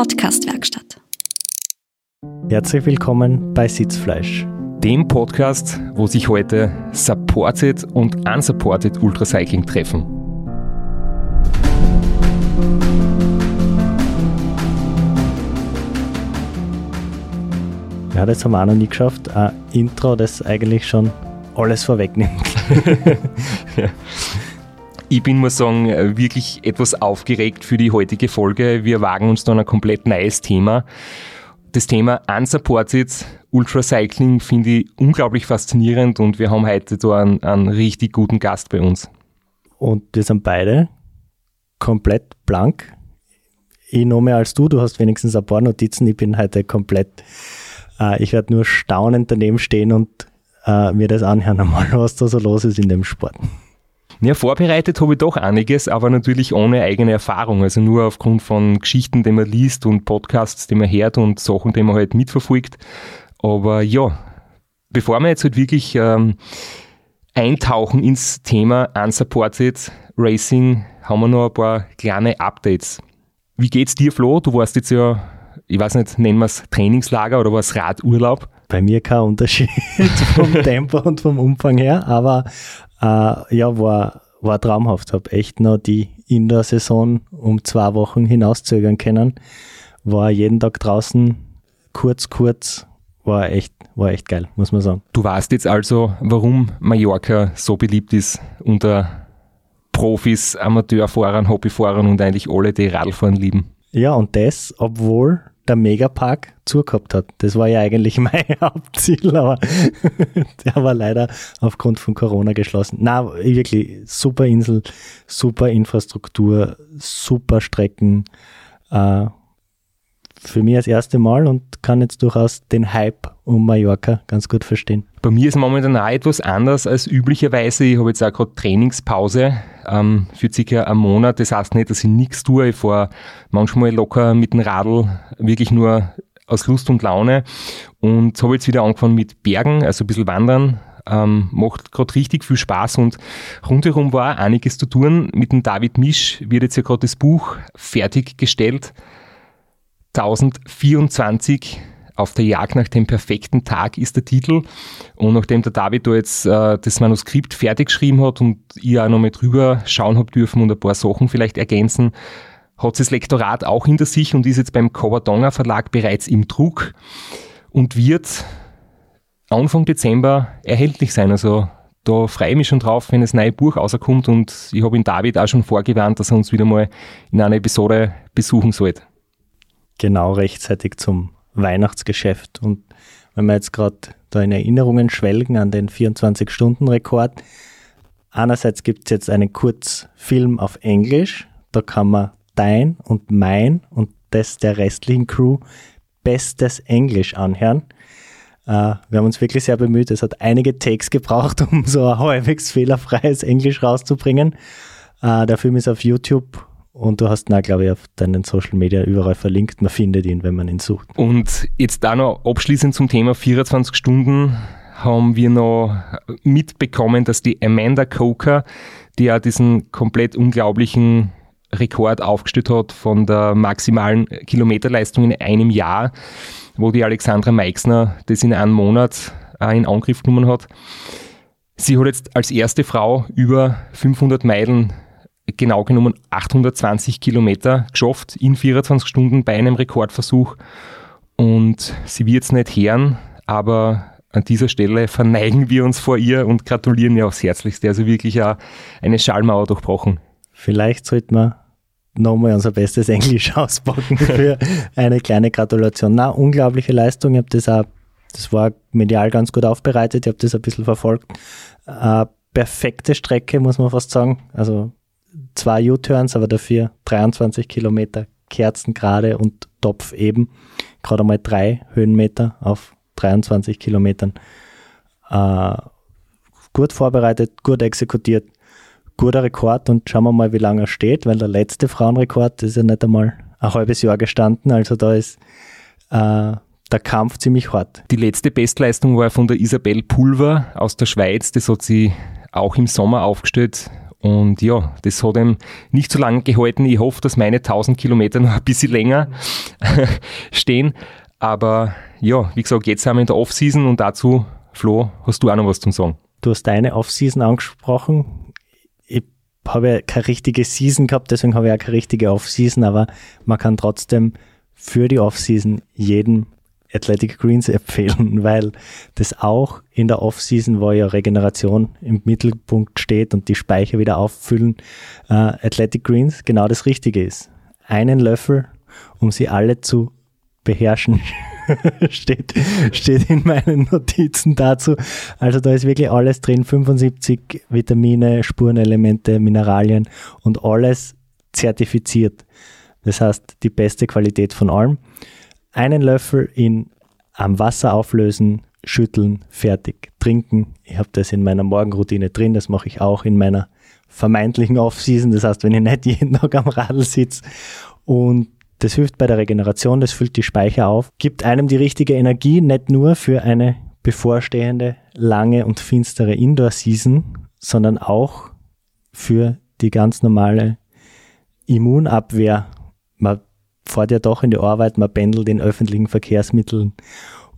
Podcast-Werkstatt. Herzlich willkommen bei Sitzfleisch. Dem Podcast, wo sich heute Supported und Unsupported Ultracycling treffen. Ja, das haben wir auch noch nie geschafft. Ein Intro, das eigentlich schon alles vorwegnimmt. ja. Ich bin, muss sagen, wirklich etwas aufgeregt für die heutige Folge. Wir wagen uns da ein komplett neues Thema. Das Thema Unsupported Ultracycling finde ich unglaublich faszinierend und wir haben heute da einen, einen richtig guten Gast bei uns. Und wir sind beide komplett blank. Ich noch mehr als du, du hast wenigstens ein paar Notizen. Ich bin heute komplett, äh, ich werde nur staunend daneben stehen und äh, mir das anhören einmal, was da so los ist in dem Sport. Ja, vorbereitet habe ich doch einiges, aber natürlich ohne eigene Erfahrung. Also nur aufgrund von Geschichten, die man liest und Podcasts, die man hört und Sachen, die man halt mitverfolgt. Aber ja, bevor wir jetzt halt wirklich ähm, eintauchen ins Thema Unsupported Racing, haben wir noch ein paar kleine Updates. Wie geht's dir, Flo? Du warst jetzt ja, ich weiß nicht, nennen wir es Trainingslager oder war es Radurlaub? Bei mir kein Unterschied vom Tempo und vom Umfang her, aber äh, ja, war, war traumhaft. Habe echt noch die Indoor-Saison um zwei Wochen hinauszögern können. War jeden Tag draußen, kurz, kurz. War echt, war echt geil, muss man sagen. Du weißt jetzt also, warum Mallorca so beliebt ist unter Profis, Amateurfahrern, Hobbyfahrern und eigentlich alle, die Radfahren lieben. Ja, und das, obwohl der Megapark zugehabt hat. Das war ja eigentlich mein Hauptziel, aber der war leider aufgrund von Corona geschlossen. Na, wirklich super Insel, super Infrastruktur, super Strecken. Äh, für mich das erste Mal und kann jetzt durchaus den Hype um Mallorca ganz gut verstehen. Bei mir ist momentan auch etwas anders als üblicherweise. Ich habe jetzt auch gerade Trainingspause ähm, für circa einen Monat. Das heißt nicht, dass ich nichts tue. Ich fahre manchmal locker mit dem Radl, wirklich nur aus Lust und Laune. Und habe jetzt wieder angefangen mit Bergen, also ein bisschen wandern. Ähm, macht gerade richtig viel Spaß und rundherum war einiges zu tun. Mit dem David Misch wird jetzt ja gerade das Buch fertiggestellt. 1024 auf der Jagd nach dem perfekten Tag ist der Titel. Und nachdem der David da jetzt äh, das Manuskript fertig geschrieben hat und ich auch noch mal drüber schauen habe dürfen und ein paar Sachen vielleicht ergänzen, hat das Lektorat auch hinter sich und ist jetzt beim Covadonga Verlag bereits im Druck und wird Anfang Dezember erhältlich sein. Also da freue ich mich schon drauf, wenn das neue Buch rauskommt und ich habe ihn David auch schon vorgewarnt, dass er uns wieder mal in einer Episode besuchen sollte genau rechtzeitig zum Weihnachtsgeschäft. Und wenn wir jetzt gerade da in Erinnerungen schwelgen an den 24-Stunden-Rekord, einerseits gibt es jetzt einen Kurzfilm auf Englisch, da kann man dein und mein und das der restlichen Crew bestes Englisch anhören. Uh, wir haben uns wirklich sehr bemüht. Es hat einige Takes gebraucht, um so ein halbwegs fehlerfreies Englisch rauszubringen. Uh, der Film ist auf YouTube und du hast ihn auch, glaube ich, auf deinen Social Media überall verlinkt. Man findet ihn, wenn man ihn sucht. Und jetzt da noch abschließend zum Thema 24 Stunden haben wir noch mitbekommen, dass die Amanda Coker, die ja diesen komplett unglaublichen Rekord aufgestellt hat von der maximalen Kilometerleistung in einem Jahr, wo die Alexandra Meixner das in einem Monat in Angriff genommen hat. Sie hat jetzt als erste Frau über 500 Meilen genau genommen 820 Kilometer geschafft in 24 Stunden bei einem Rekordversuch. Und sie wird es nicht hören, aber an dieser Stelle verneigen wir uns vor ihr und gratulieren ihr aufs Herzlichste. Also wirklich auch eine Schallmauer durchbrochen. Vielleicht sollten wir nochmal unser bestes Englisch auspacken für eine kleine Gratulation. Na, unglaubliche Leistung. Ich habe das auch, das war medial ganz gut aufbereitet. Ich habe das ein bisschen verfolgt. Äh, perfekte Strecke, muss man fast sagen. Also zwei U-Turns, aber dafür 23 Kilometer Kerzen gerade und Topf eben. Gerade einmal drei Höhenmeter auf 23 Kilometern. Äh, gut vorbereitet, gut exekutiert, guter Rekord und schauen wir mal, wie lange er steht, weil der letzte Frauenrekord ist ja nicht einmal ein halbes Jahr gestanden, also da ist äh, der Kampf ziemlich hart. Die letzte Bestleistung war von der Isabel Pulver aus der Schweiz, das hat sie auch im Sommer aufgestellt Und ja, das hat ihm nicht so lange gehalten. Ich hoffe, dass meine 1000 Kilometer noch ein bisschen länger stehen. Aber ja, wie gesagt, jetzt sind wir in der Off-Season und dazu, Flo, hast du auch noch was zum Sagen? Du hast deine Off-Season angesprochen. Ich habe ja keine richtige Season gehabt, deswegen habe ich auch keine richtige Off-Season, aber man kann trotzdem für die Off-Season jedem Athletic Greens empfehlen, weil das auch in der Off-Season, wo ja Regeneration im Mittelpunkt steht und die Speicher wieder auffüllen, äh, Athletic Greens genau das Richtige ist. Einen Löffel, um sie alle zu beherrschen, steht, steht in meinen Notizen dazu. Also da ist wirklich alles drin, 75 Vitamine, Spurenelemente, Mineralien und alles zertifiziert. Das heißt, die beste Qualität von allem einen Löffel in am Wasser auflösen, schütteln, fertig, trinken. Ich habe das in meiner Morgenroutine drin, das mache ich auch in meiner vermeintlichen Off-Season, das heißt, wenn ich nicht jeden Tag am Radl sitze. Und das hilft bei der Regeneration, das füllt die Speicher auf, gibt einem die richtige Energie, nicht nur für eine bevorstehende, lange und finstere Indoor-Season, sondern auch für die ganz normale Immunabwehr. Man fährt ja doch in die Arbeit, man pendelt in öffentlichen Verkehrsmitteln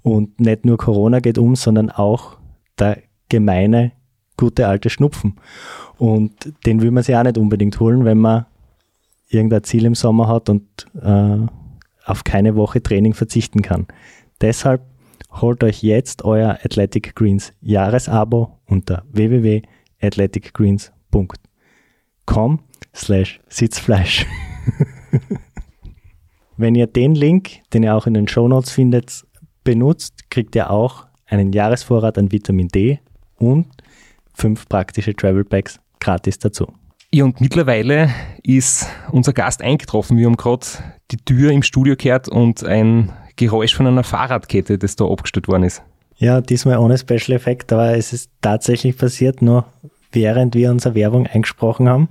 und nicht nur Corona geht um, sondern auch der gemeine, gute alte Schnupfen. Und den will man sich auch nicht unbedingt holen, wenn man irgendein Ziel im Sommer hat und äh, auf keine Woche Training verzichten kann. Deshalb holt euch jetzt euer Athletic Greens Jahresabo unter www.athleticgreens.com slash Sitzfleisch. Wenn ihr den Link, den ihr auch in den Show Notes findet, benutzt, kriegt ihr auch einen Jahresvorrat an Vitamin D und fünf praktische Travel Packs gratis dazu. Ja, und mittlerweile ist unser Gast eingetroffen. Wir haben gerade die Tür im Studio gehört und ein Geräusch von einer Fahrradkette, das da abgestellt worden ist. Ja, diesmal ohne Special Effekt, aber es ist tatsächlich passiert, nur während wir unsere Werbung eingesprochen haben.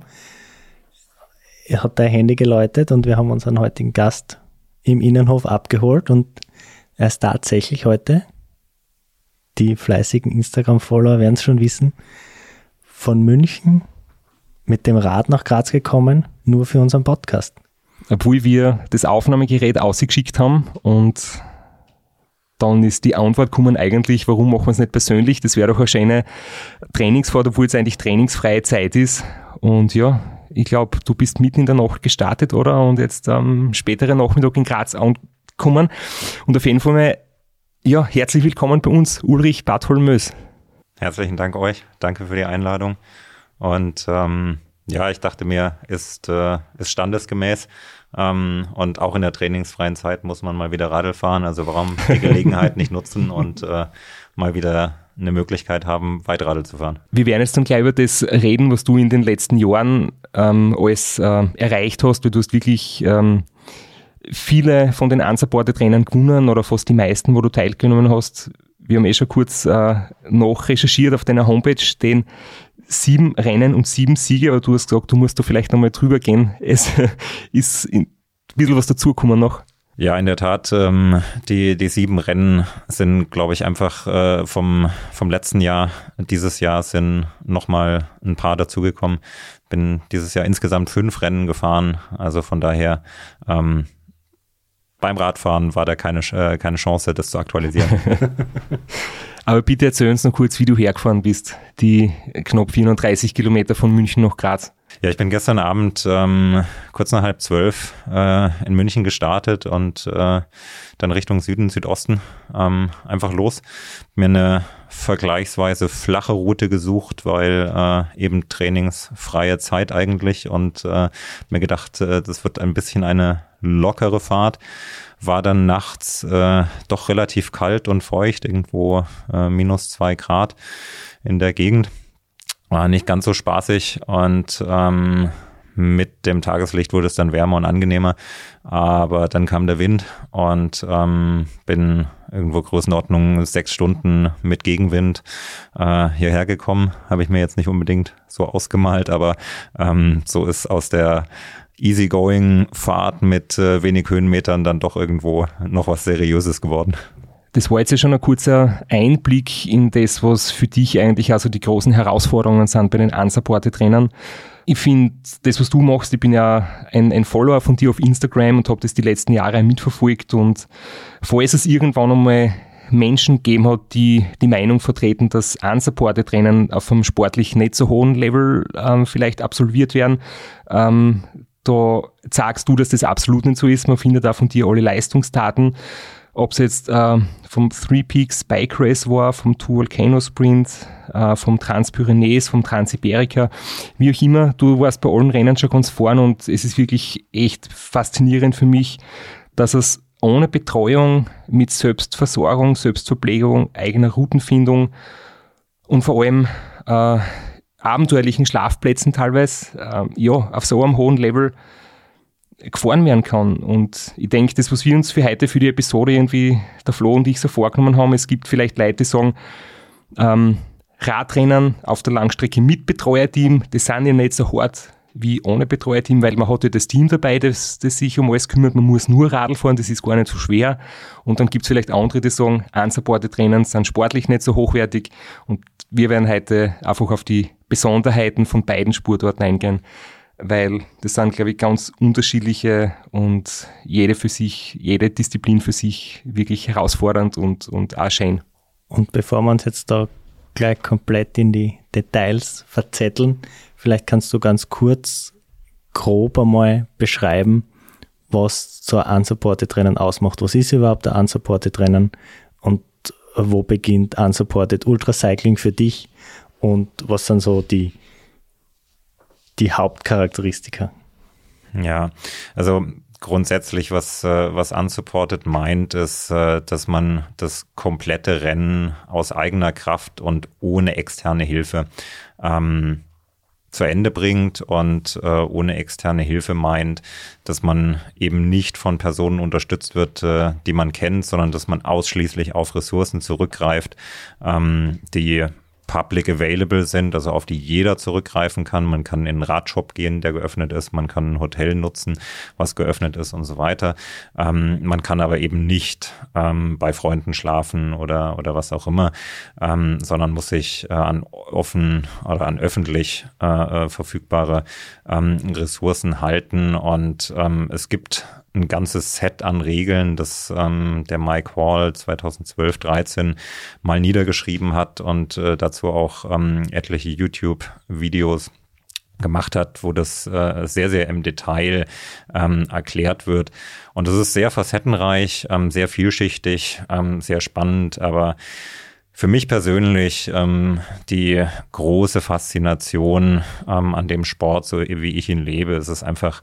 Er hat dein Handy geläutet und wir haben unseren heutigen Gast im Innenhof abgeholt und er ist tatsächlich heute, die fleißigen Instagram-Follower werden es schon wissen, von München mit dem Rad nach Graz gekommen, nur für unseren Podcast. Obwohl wir das Aufnahmegerät ausgeschickt haben und dann ist die Antwort gekommen eigentlich, warum machen wir es nicht persönlich? Das wäre doch eine schöne Trainingsfahrt, obwohl es eigentlich trainingsfreie Zeit ist. Und ja, ich glaube, du bist mitten in der Nacht gestartet, oder? Und jetzt am ähm, späteren Nachmittag in Graz angekommen. Und auf jeden Fall mal, ja, herzlich willkommen bei uns, Ulrich Bartholmös. Herzlichen Dank euch. Danke für die Einladung. Und ähm, ja, ich dachte mir, ist, äh, ist standesgemäß. Ähm, und auch in der trainingsfreien Zeit muss man mal wieder Radl fahren. Also warum die Gelegenheit nicht nutzen und äh, mal wieder eine Möglichkeit haben, Weitradl zu fahren. Wir werden jetzt dann gleich über das reden, was du in den letzten Jahren ähm, alles äh, erreicht hast. Du hast wirklich ähm, viele von den Unsupported-Trainern gewonnen oder fast die meisten, wo du teilgenommen hast. Wir haben eh schon kurz äh, noch recherchiert auf deiner Homepage, stehen sieben Rennen und sieben Siege, aber du hast gesagt, du musst da vielleicht nochmal drüber gehen. Es ist ein bisschen was dazugekommen noch. Ja, in der Tat. Ähm, die, die sieben Rennen sind, glaube ich, einfach äh, vom, vom letzten Jahr. Dieses Jahr sind nochmal ein paar dazugekommen. Bin dieses Jahr insgesamt fünf Rennen gefahren. Also von daher ähm, beim Radfahren war da keine, äh, keine Chance, das zu aktualisieren. Aber bitte erzähl uns noch kurz, wie du hergefahren bist. Die knapp 34 Kilometer von München nach Graz. Ja, ich bin gestern Abend ähm, kurz nach halb zwölf äh, in München gestartet und äh, dann Richtung Süden, Südosten ähm, einfach los. Mir eine vergleichsweise flache Route gesucht, weil äh, eben trainingsfreie Zeit eigentlich und äh, mir gedacht, äh, das wird ein bisschen eine lockere Fahrt. War dann nachts äh, doch relativ kalt und feucht, irgendwo äh, minus zwei Grad in der Gegend war nicht ganz so spaßig und ähm, mit dem Tageslicht wurde es dann wärmer und angenehmer, aber dann kam der Wind und ähm, bin irgendwo Größenordnung sechs Stunden mit Gegenwind äh, hierher gekommen. Habe ich mir jetzt nicht unbedingt so ausgemalt, aber ähm, so ist aus der Easygoing Fahrt mit äh, wenig Höhenmetern dann doch irgendwo noch was Seriöses geworden. Das war jetzt ja schon ein kurzer Einblick in das, was für dich eigentlich also die großen Herausforderungen sind bei den Unsupported-Rennen. Ich finde, das, was du machst, ich bin ja ein, ein Follower von dir auf Instagram und habe das die letzten Jahre mitverfolgt und falls es irgendwann einmal Menschen gegeben hat, die die Meinung vertreten, dass unsupported Rennen auf einem sportlich nicht so hohen Level ähm, vielleicht absolviert werden, ähm, da sagst du, dass das absolut nicht so ist. Man findet auch von dir alle Leistungsdaten. Ob es jetzt äh, vom Three Peaks Bike Race war, vom Two Volcano Sprint, äh, vom Transpyrenees, vom Transiberica, wie auch immer. Du warst bei allen Rennen schon ganz vorn und es ist wirklich echt faszinierend für mich, dass es ohne Betreuung, mit Selbstversorgung, Selbstverpflegung, eigener Routenfindung und vor allem äh, abenteuerlichen Schlafplätzen teilweise, äh, ja, auf so einem hohen Level gefahren werden kann. Und ich denke, das, was wir uns für heute, für die Episode irgendwie, der Flo und ich so vorgenommen haben, es gibt vielleicht Leute, die sagen, ähm, Radrennen auf der Langstrecke mit Betreuerteam, das sind ja nicht so hart wie ohne Betreuerteam, weil man hat ja das Team dabei, das, das sich um alles kümmert. Man muss nur Radl fahren, das ist gar nicht so schwer. Und dann gibt es vielleicht andere, die sagen, unsupported Rennen sind sportlich nicht so hochwertig. Und wir werden heute einfach auf die Besonderheiten von beiden Sportarten eingehen, weil das sind, glaube ich, ganz unterschiedliche und jede für sich, jede Disziplin für sich wirklich herausfordernd und, und auch schön. Und bevor wir uns jetzt da gleich komplett in die Details verzetteln, Vielleicht kannst du ganz kurz, grob einmal beschreiben, was so ein Unsupported Rennen ausmacht. Was ist überhaupt ein Unsupported Rennen wo beginnt Unsupported Ultracycling für dich und was sind so die, die Hauptcharakteristika? Ja, also grundsätzlich, was, äh, was unsupported meint, ist, äh, dass man das komplette Rennen aus eigener Kraft und ohne externe Hilfe ähm, zu Ende bringt und äh, ohne externe Hilfe meint, dass man eben nicht von Personen unterstützt wird, äh, die man kennt, sondern dass man ausschließlich auf Ressourcen zurückgreift, ähm, die public available sind, also auf die jeder zurückgreifen kann. Man kann in einen Radshop gehen, der geöffnet ist, man kann ein Hotel nutzen, was geöffnet ist und so weiter. Ähm, man kann aber eben nicht ähm, bei Freunden schlafen oder, oder was auch immer, ähm, sondern muss sich äh, an offen oder an öffentlich äh, äh verfügbare ähm, Ressourcen halten. Und ähm, es gibt ein ganzes Set an Regeln, das ähm, der Mike Hall 2012, 13 mal niedergeschrieben hat und äh, dazu auch ähm, etliche YouTube-Videos gemacht hat, wo das äh, sehr, sehr im Detail ähm, erklärt wird. Und es ist sehr facettenreich, ähm, sehr vielschichtig, ähm, sehr spannend, aber für mich persönlich ähm, die große Faszination ähm, an dem Sport, so wie ich ihn lebe, ist es einfach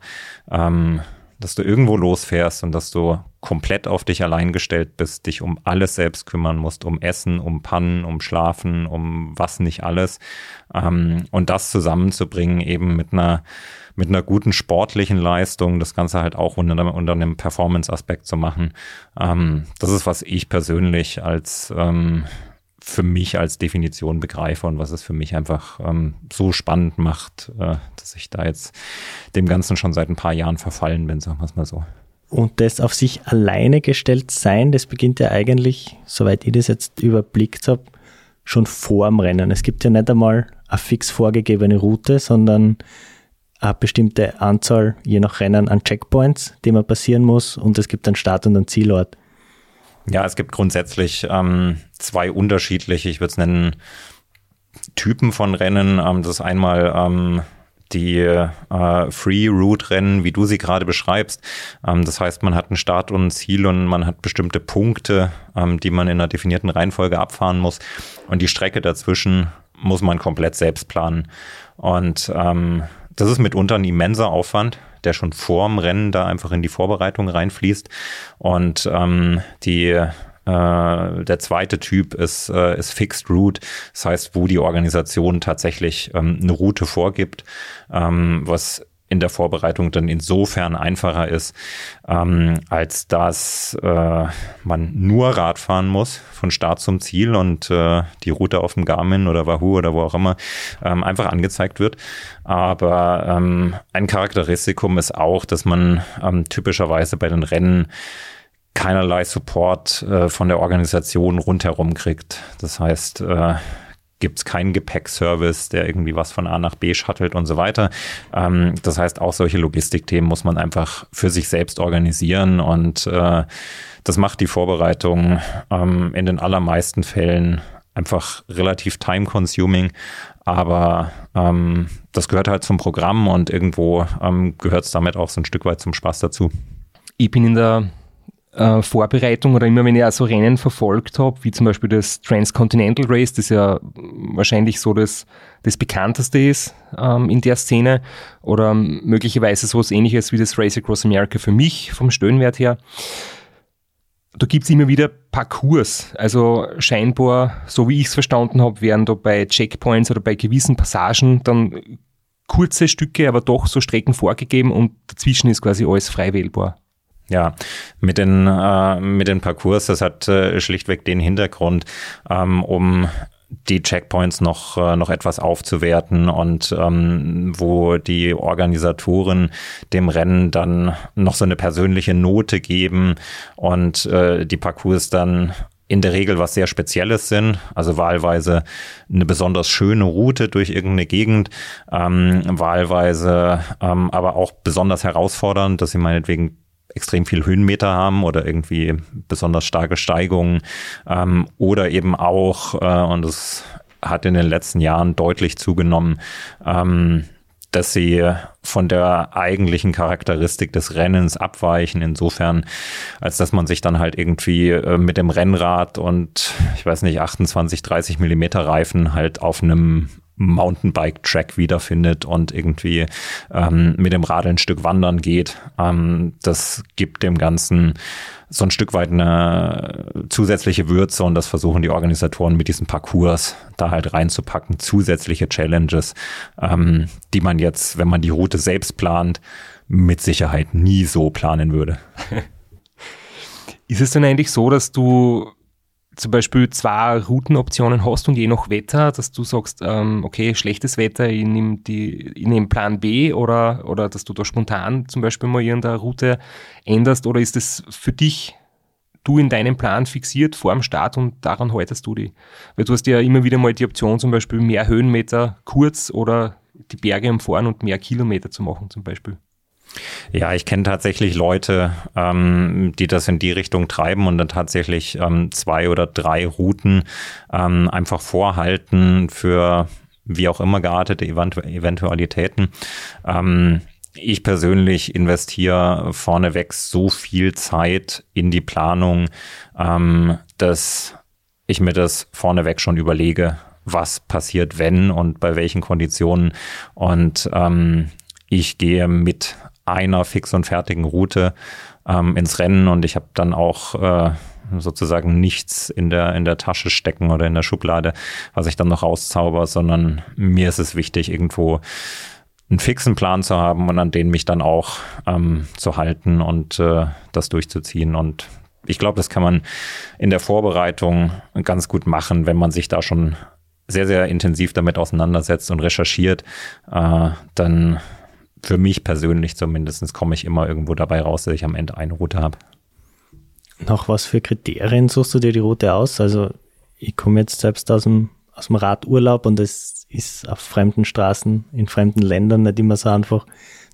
ähm, dass du irgendwo losfährst und dass du komplett auf dich allein gestellt bist, dich um alles selbst kümmern musst, um Essen, um Pannen, um Schlafen, um was nicht alles. Ähm, und das zusammenzubringen eben mit einer mit einer guten sportlichen Leistung, das Ganze halt auch unter, unter einem Performance-Aspekt zu machen. Ähm, das ist, was ich persönlich als ähm, für mich als Definition begreife und was es für mich einfach ähm, so spannend macht, äh, dass ich da jetzt dem Ganzen schon seit ein paar Jahren verfallen bin, sagen wir es mal so. Und das auf sich alleine gestellt sein, das beginnt ja eigentlich, soweit ich das jetzt überblickt habe, schon vor dem Rennen. Es gibt ja nicht einmal eine fix vorgegebene Route, sondern eine bestimmte Anzahl, je nach Rennen, an Checkpoints, die man passieren muss und es gibt einen Start- und einen Zielort. Ja, es gibt grundsätzlich ähm, zwei unterschiedliche, ich würde es nennen, Typen von Rennen. Ähm, das ist einmal ähm, die äh, Free-Route-Rennen, wie du sie gerade beschreibst. Ähm, das heißt, man hat ein Start und ein Ziel und man hat bestimmte Punkte, ähm, die man in einer definierten Reihenfolge abfahren muss. Und die Strecke dazwischen muss man komplett selbst planen. Und ähm, das ist mitunter ein immenser Aufwand der schon vorm Rennen da einfach in die Vorbereitung reinfließt. Und ähm, die äh, der zweite Typ ist, äh, ist Fixed Route, das heißt, wo die Organisation tatsächlich ähm, eine Route vorgibt, ähm, was in der Vorbereitung dann insofern einfacher ist, ähm, als dass äh, man nur Rad fahren muss von Start zum Ziel und äh, die Route auf dem Garmin oder Wahoo oder wo auch immer ähm, einfach angezeigt wird. Aber ähm, ein Charakteristikum ist auch, dass man ähm, typischerweise bei den Rennen keinerlei Support äh, von der Organisation rundherum kriegt. Das heißt, äh, gibt es keinen Gepäckservice, der irgendwie was von A nach B shuttelt und so weiter. Ähm, das heißt, auch solche Logistikthemen muss man einfach für sich selbst organisieren und äh, das macht die Vorbereitung ähm, in den allermeisten Fällen einfach relativ time-consuming, aber ähm, das gehört halt zum Programm und irgendwo ähm, gehört es damit auch so ein Stück weit zum Spaß dazu. Ich bin in der äh, Vorbereitung oder immer wenn ich also Rennen verfolgt habe, wie zum Beispiel das Transcontinental Race, das ja wahrscheinlich so das, das bekannteste ist ähm, in der Szene oder möglicherweise so was ähnliches wie das Race Across America für mich vom Stöhnwert her. Da gibt es immer wieder Parcours. Also scheinbar, so wie ich es verstanden habe, werden da bei Checkpoints oder bei gewissen Passagen dann kurze Stücke, aber doch so Strecken vorgegeben und dazwischen ist quasi alles frei wählbar. Ja, mit den, äh, mit den Parcours, das hat äh, schlichtweg den Hintergrund, ähm, um die Checkpoints noch, äh, noch etwas aufzuwerten und ähm, wo die Organisatoren dem Rennen dann noch so eine persönliche Note geben und äh, die Parcours dann in der Regel was sehr Spezielles sind, also wahlweise eine besonders schöne Route durch irgendeine Gegend, ähm, wahlweise ähm, aber auch besonders herausfordernd, dass sie meinetwegen extrem viel Höhenmeter haben oder irgendwie besonders starke Steigungen ähm, oder eben auch, äh, und das hat in den letzten Jahren deutlich zugenommen, ähm, dass sie von der eigentlichen Charakteristik des Rennens abweichen, insofern, als dass man sich dann halt irgendwie äh, mit dem Rennrad und, ich weiß nicht, 28, 30 Millimeter Reifen halt auf einem Mountainbike-Track wiederfindet und irgendwie ähm, mit dem Radl ein Stück wandern geht. Ähm, das gibt dem Ganzen so ein Stück weit eine zusätzliche Würze und das versuchen die Organisatoren mit diesem Parcours da halt reinzupacken. Zusätzliche Challenges, ähm, die man jetzt, wenn man die Route selbst plant, mit Sicherheit nie so planen würde. Ist es denn eigentlich so, dass du zum Beispiel zwei Routenoptionen hast und je nach Wetter, dass du sagst, ähm, okay, schlechtes Wetter, ich nehme, nehme Plan B oder, oder dass du da spontan zum Beispiel mal irgendeine Route änderst oder ist das für dich, du in deinem Plan fixiert vor dem Start und daran haltest du die? Weil du hast ja immer wieder mal die Option zum Beispiel mehr Höhenmeter kurz oder die Berge umfahren und mehr Kilometer zu machen zum Beispiel. Ja, ich kenne tatsächlich Leute, ähm, die das in die Richtung treiben und dann tatsächlich ähm, zwei oder drei Routen ähm, einfach vorhalten für wie auch immer geartete Eventu Eventualitäten. Ähm, ich persönlich investiere vorneweg so viel Zeit in die Planung, ähm, dass ich mir das vorneweg schon überlege, was passiert, wenn und bei welchen Konditionen. Und ähm, ich gehe mit einer fix und fertigen Route ähm, ins Rennen und ich habe dann auch äh, sozusagen nichts in der, in der Tasche stecken oder in der Schublade, was ich dann noch rauszauber, sondern mir ist es wichtig, irgendwo einen fixen Plan zu haben und an den mich dann auch ähm, zu halten und äh, das durchzuziehen. Und ich glaube, das kann man in der Vorbereitung ganz gut machen, wenn man sich da schon sehr, sehr intensiv damit auseinandersetzt und recherchiert, äh, dann für mich persönlich zumindest komme ich immer irgendwo dabei raus, dass ich am Ende eine Route habe. Nach was für Kriterien suchst du dir die Route aus? Also ich komme jetzt selbst aus dem, aus dem Radurlaub und es ist auf fremden Straßen in fremden Ländern nicht immer so einfach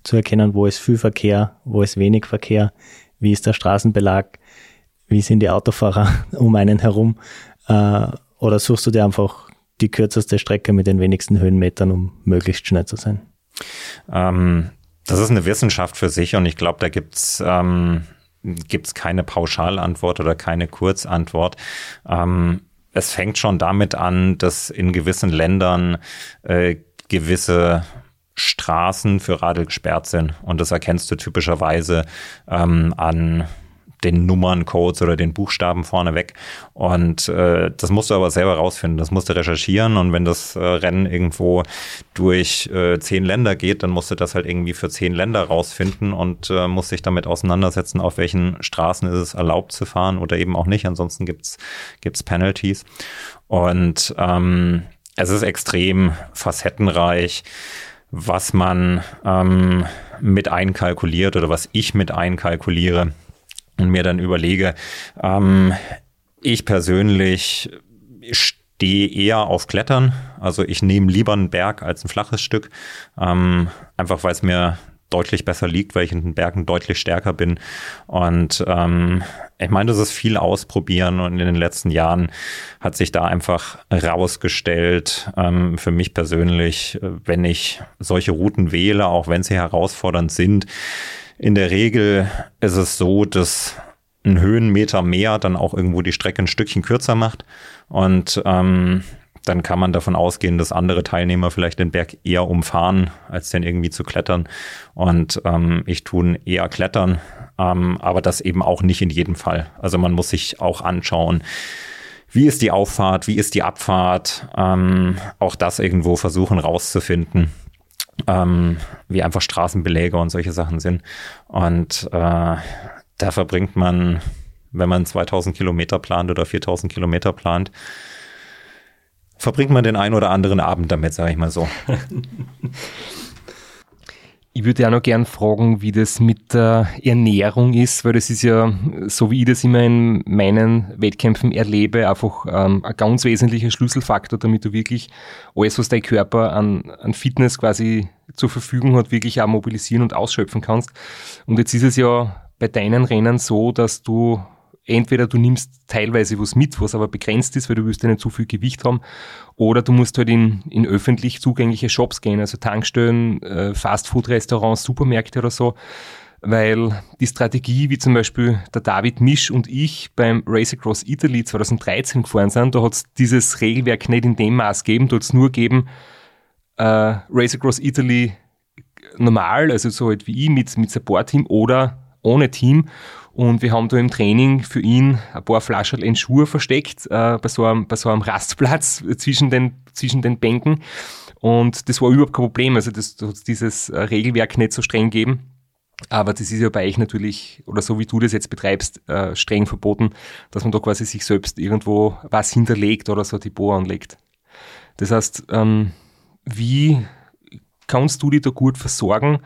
zu erkennen, wo ist viel Verkehr, wo ist wenig Verkehr, wie ist der Straßenbelag, wie sind die Autofahrer um einen herum. Äh, oder suchst du dir einfach die kürzeste Strecke mit den wenigsten Höhenmetern, um möglichst schnell zu sein? Ähm, das ist eine Wissenschaft für sich und ich glaube, da gibt's ähm, gibt's keine Pauschalantwort oder keine Kurzantwort. Ähm, es fängt schon damit an, dass in gewissen Ländern äh, gewisse Straßen für Radl gesperrt sind. Und das erkennst du typischerweise ähm, an den Nummerncodes oder den Buchstaben vorneweg. Und äh, das musst du aber selber rausfinden. Das musst du recherchieren. Und wenn das äh, Rennen irgendwo durch äh, zehn Länder geht, dann musst du das halt irgendwie für zehn Länder rausfinden und äh, musst dich damit auseinandersetzen, auf welchen Straßen ist es erlaubt zu fahren oder eben auch nicht. Ansonsten gibt's gibt's Penalties. Und ähm, es ist extrem facettenreich was man ähm, mit einkalkuliert oder was ich mit einkalkuliere und mir dann überlege, ähm, ich persönlich stehe eher auf Klettern. Also ich nehme lieber einen Berg als ein flaches Stück, ähm, einfach weil es mir deutlich besser liegt, weil ich in den Bergen deutlich stärker bin. Und ähm, ich meine, das ist viel ausprobieren und in den letzten Jahren hat sich da einfach rausgestellt, ähm, für mich persönlich, wenn ich solche Routen wähle, auch wenn sie herausfordernd sind, in der Regel ist es so, dass ein Höhenmeter mehr dann auch irgendwo die Strecke ein Stückchen kürzer macht. Und ähm, dann kann man davon ausgehen, dass andere Teilnehmer vielleicht den Berg eher umfahren, als den irgendwie zu klettern. Und ähm, ich tun eher klettern, ähm, aber das eben auch nicht in jedem Fall. Also man muss sich auch anschauen, wie ist die Auffahrt, wie ist die Abfahrt, ähm, auch das irgendwo versuchen rauszufinden, ähm, wie einfach Straßenbeläge und solche Sachen sind. Und äh, da verbringt man, wenn man 2000 Kilometer plant oder 4000 Kilometer plant, verbringt man den einen oder anderen Abend damit, sage ich mal so. Ich würde ja noch gern fragen, wie das mit der Ernährung ist, weil das ist ja, so wie ich das immer in meinen Wettkämpfen erlebe, einfach ähm, ein ganz wesentlicher Schlüsselfaktor, damit du wirklich alles, was dein Körper an, an Fitness quasi zur Verfügung hat, wirklich auch mobilisieren und ausschöpfen kannst. Und jetzt ist es ja bei deinen Rennen so, dass du entweder du nimmst teilweise was mit, was aber begrenzt ist, weil du willst ja nicht zu viel Gewicht haben, oder du musst halt in, in öffentlich zugängliche Shops gehen, also Tankstellen, äh, Fastfood-Restaurants, Supermärkte oder so, weil die Strategie, wie zum Beispiel der David Misch und ich beim Race Across Italy 2013 gefahren sind, da hat es dieses Regelwerk nicht in dem Maß gegeben, da hat es nur gegeben, äh, Race Across Italy normal, also so halt wie ich mit, mit Support-Team oder ohne Team und wir haben da im Training für ihn ein paar Flaschen in Schuhe versteckt, äh, bei, so einem, bei so einem Rastplatz zwischen den, zwischen den Bänken. Und das war überhaupt kein Problem. Also das hat dieses äh, Regelwerk nicht so streng gegeben. Aber das ist ja bei euch natürlich, oder so wie du das jetzt betreibst, äh, streng verboten, dass man da quasi sich selbst irgendwo was hinterlegt oder so die Bohr anlegt. Das heißt, ähm, wie kannst du dich da gut versorgen?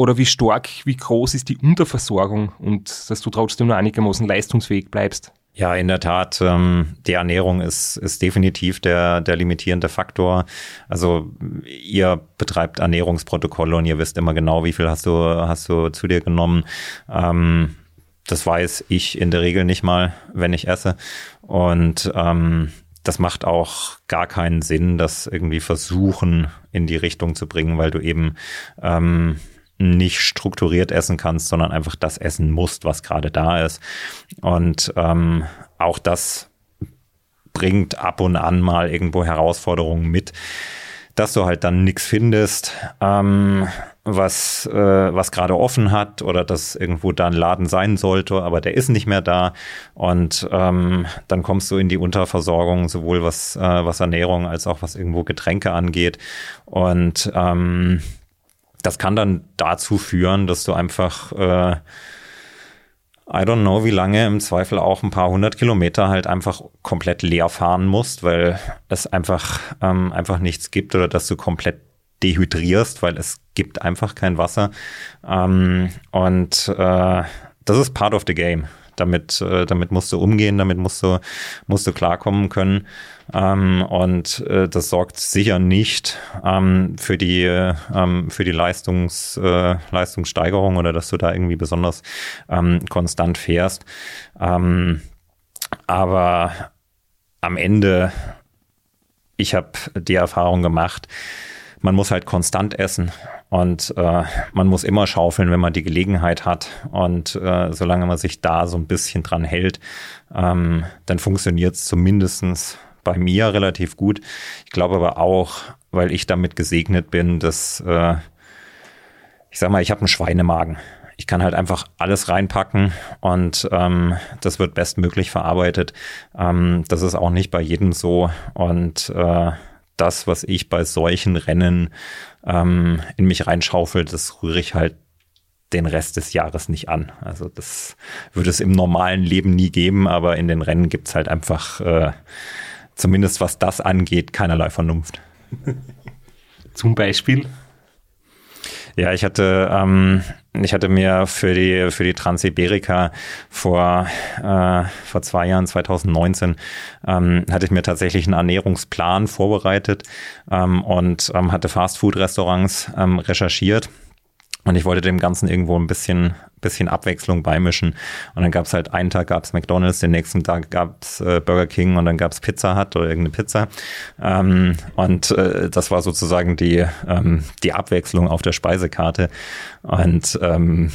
Oder wie stark, wie groß ist die Unterversorgung und dass du trotzdem nur einigermaßen leistungsfähig bleibst? Ja, in der Tat, ähm, die Ernährung ist, ist definitiv der, der limitierende Faktor. Also ihr betreibt Ernährungsprotokolle und ihr wisst immer genau, wie viel hast du, hast du zu dir genommen. Ähm, das weiß ich in der Regel nicht mal, wenn ich esse. Und ähm, das macht auch gar keinen Sinn, das irgendwie versuchen in die Richtung zu bringen, weil du eben ähm, nicht strukturiert essen kannst, sondern einfach das essen musst, was gerade da ist. Und ähm, auch das bringt ab und an mal irgendwo Herausforderungen mit, dass du halt dann nichts findest, ähm, was, äh, was gerade offen hat oder dass irgendwo da ein Laden sein sollte, aber der ist nicht mehr da. Und ähm, dann kommst du in die Unterversorgung, sowohl was, äh, was Ernährung als auch was irgendwo Getränke angeht. Und ähm, das kann dann dazu führen, dass du einfach, äh, I don't know, wie lange, im Zweifel auch ein paar hundert Kilometer halt einfach komplett leer fahren musst, weil es einfach, ähm, einfach nichts gibt oder dass du komplett dehydrierst, weil es gibt einfach kein Wasser. Ähm, und äh, das ist part of the game. Damit, äh, damit musst du umgehen, damit musst du, musst du klarkommen können. Ähm, und äh, das sorgt sicher nicht ähm, für die, ähm, für die Leistungs, äh, Leistungssteigerung oder dass du da irgendwie besonders ähm, konstant fährst. Ähm, aber am Ende, ich habe die Erfahrung gemacht, man muss halt konstant essen und äh, man muss immer schaufeln, wenn man die Gelegenheit hat. Und äh, solange man sich da so ein bisschen dran hält, ähm, dann funktioniert es zumindestens bei mir relativ gut. Ich glaube aber auch, weil ich damit gesegnet bin, dass äh, ich sag mal, ich habe einen Schweinemagen. Ich kann halt einfach alles reinpacken und ähm, das wird bestmöglich verarbeitet. Ähm, das ist auch nicht bei jedem so. Und äh, das, was ich bei solchen Rennen ähm, in mich reinschaufel, das rühre ich halt den Rest des Jahres nicht an. Also das würde es im normalen Leben nie geben, aber in den Rennen gibt's halt einfach äh, zumindest was das angeht, keinerlei Vernunft. Zum Beispiel? Ja, ich hatte, ähm, ich hatte mir für die, für die Transiberika vor, äh, vor zwei Jahren, 2019, ähm, hatte ich mir tatsächlich einen Ernährungsplan vorbereitet ähm, und ähm, hatte Fastfood-Restaurants ähm, recherchiert und ich wollte dem Ganzen irgendwo ein bisschen, bisschen Abwechslung beimischen. Und dann gab es halt einen Tag gab es McDonalds, den nächsten Tag gab es äh, Burger King und dann gab es Pizza Hut oder irgendeine Pizza. Ähm, und äh, das war sozusagen die, ähm, die Abwechslung auf der Speisekarte. Und ähm,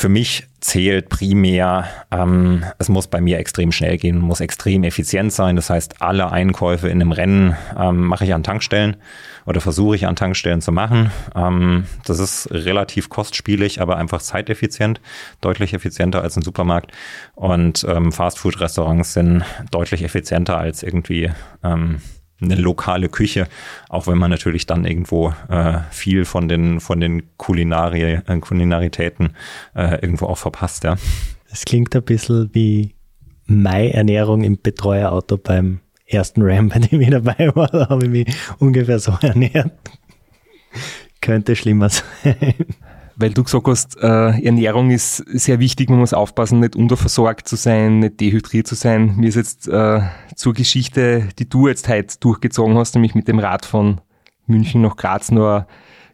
für mich zählt primär, ähm, es muss bei mir extrem schnell gehen, muss extrem effizient sein. Das heißt, alle Einkäufe in einem Rennen ähm, mache ich an Tankstellen oder versuche ich an Tankstellen zu machen. Ähm, das ist relativ kostspielig, aber einfach zeiteffizient, deutlich effizienter als ein Supermarkt. Und ähm, Fastfood-Restaurants sind deutlich effizienter als irgendwie ähm, eine lokale Küche, auch wenn man natürlich dann irgendwo äh, viel von den von den Kulinarie, äh, Kulinaritäten äh, irgendwo auch verpasst, ja. Das klingt ein bisschen wie Mai-Ernährung im Betreuerauto beim ersten Ram, bei dem ich dabei war, da habe ich mich ungefähr so ernährt. Könnte schlimmer sein weil du gesagt hast, äh, Ernährung ist sehr wichtig, man muss aufpassen, nicht unterversorgt zu sein, nicht dehydriert zu sein. Mir ist jetzt äh, zur Geschichte, die du jetzt heute durchgezogen hast, nämlich mit dem Rad von München nach Graz, nur eine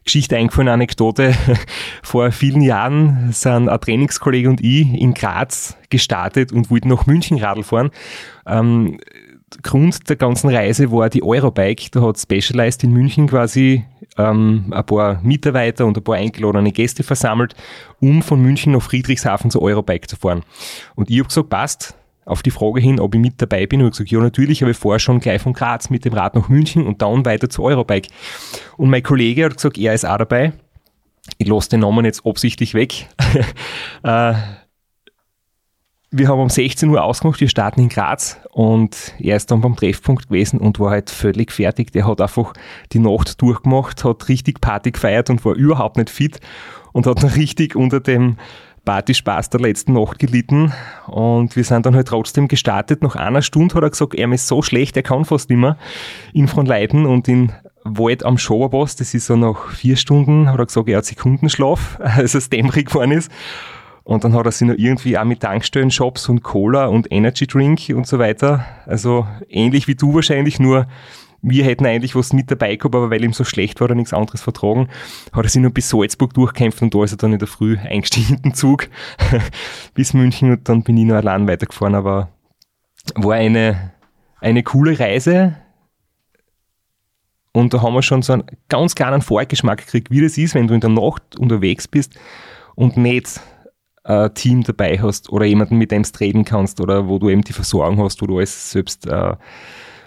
Geschichte eingefallen, eine Anekdote. Vor vielen Jahren sind ein Trainingskollege und ich in Graz gestartet und wollten nach München Radl fahren. Ähm, Grund der ganzen Reise war die Eurobike. Da hat Specialized in München quasi ähm, ein paar Mitarbeiter und ein paar eingeladene Gäste versammelt, um von München nach Friedrichshafen zur Eurobike zu fahren. Und ich habe gesagt, passt, auf die Frage hin, ob ich mit dabei bin, habe ich gesagt, ja natürlich, aber ich fahre schon gleich von Graz mit dem Rad nach München und dann weiter zur Eurobike. Und mein Kollege hat gesagt, er ist auch dabei. Ich lasse den Namen jetzt absichtlich weg. äh, wir haben um 16 Uhr ausgemacht, wir starten in Graz und er ist dann beim Treffpunkt gewesen und war halt völlig fertig. Der hat einfach die Nacht durchgemacht, hat richtig Party gefeiert und war überhaupt nicht fit und hat dann richtig unter dem Partyspaß der letzten Nacht gelitten und wir sind dann halt trotzdem gestartet. Nach einer Stunde hat er gesagt, er ist so schlecht, er kann fast nicht mehr in Fronleiten und in Wald am Schoberboss, das ist so nach vier Stunden, hat er gesagt, er hat Sekundenschlaf, als es dämmerig geworden ist und dann hat er sich noch irgendwie auch mit Tankstellen, Shops und Cola und Energy Drink und so weiter. Also ähnlich wie du wahrscheinlich, nur wir hätten eigentlich was mit dabei gehabt, aber weil ihm so schlecht war, er nichts anderes vertragen, hat er sich nur bis Salzburg durchkämpft und da ist er dann in der Früh eingestiegen in den Zug bis München und dann bin ich nur allein weitergefahren, aber war eine, eine coole Reise. Und da haben wir schon so einen ganz kleinen Vorgeschmack gekriegt, wie das ist, wenn du in der Nacht unterwegs bist und nicht äh, Team dabei hast oder jemanden, mit dem du reden kannst oder wo du eben die Versorgung hast, wo du alles selbst äh,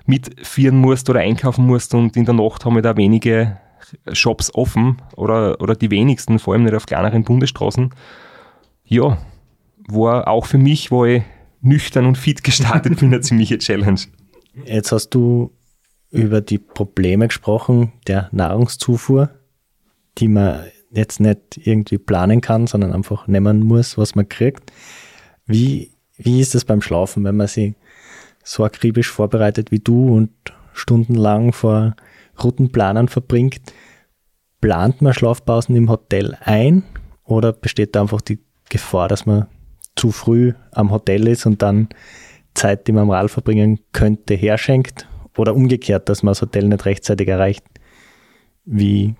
mitführen musst oder einkaufen musst und in der Nacht haben wir da wenige Shops offen oder, oder die wenigsten, vor allem nicht auf kleineren Bundesstraßen. Ja, war auch für mich, wo ich nüchtern und fit gestartet bin, eine ziemliche Challenge. Jetzt hast du über die Probleme gesprochen der Nahrungszufuhr, die man jetzt nicht irgendwie planen kann, sondern einfach nehmen muss, was man kriegt. Wie, wie ist es beim Schlafen, wenn man sich so akribisch vorbereitet wie du und stundenlang vor Routenplanern verbringt? Plant man Schlafpausen im Hotel ein oder besteht da einfach die Gefahr, dass man zu früh am Hotel ist und dann Zeit, die man am Rad verbringen könnte, herschenkt? Oder umgekehrt, dass man das Hotel nicht rechtzeitig erreicht? Wie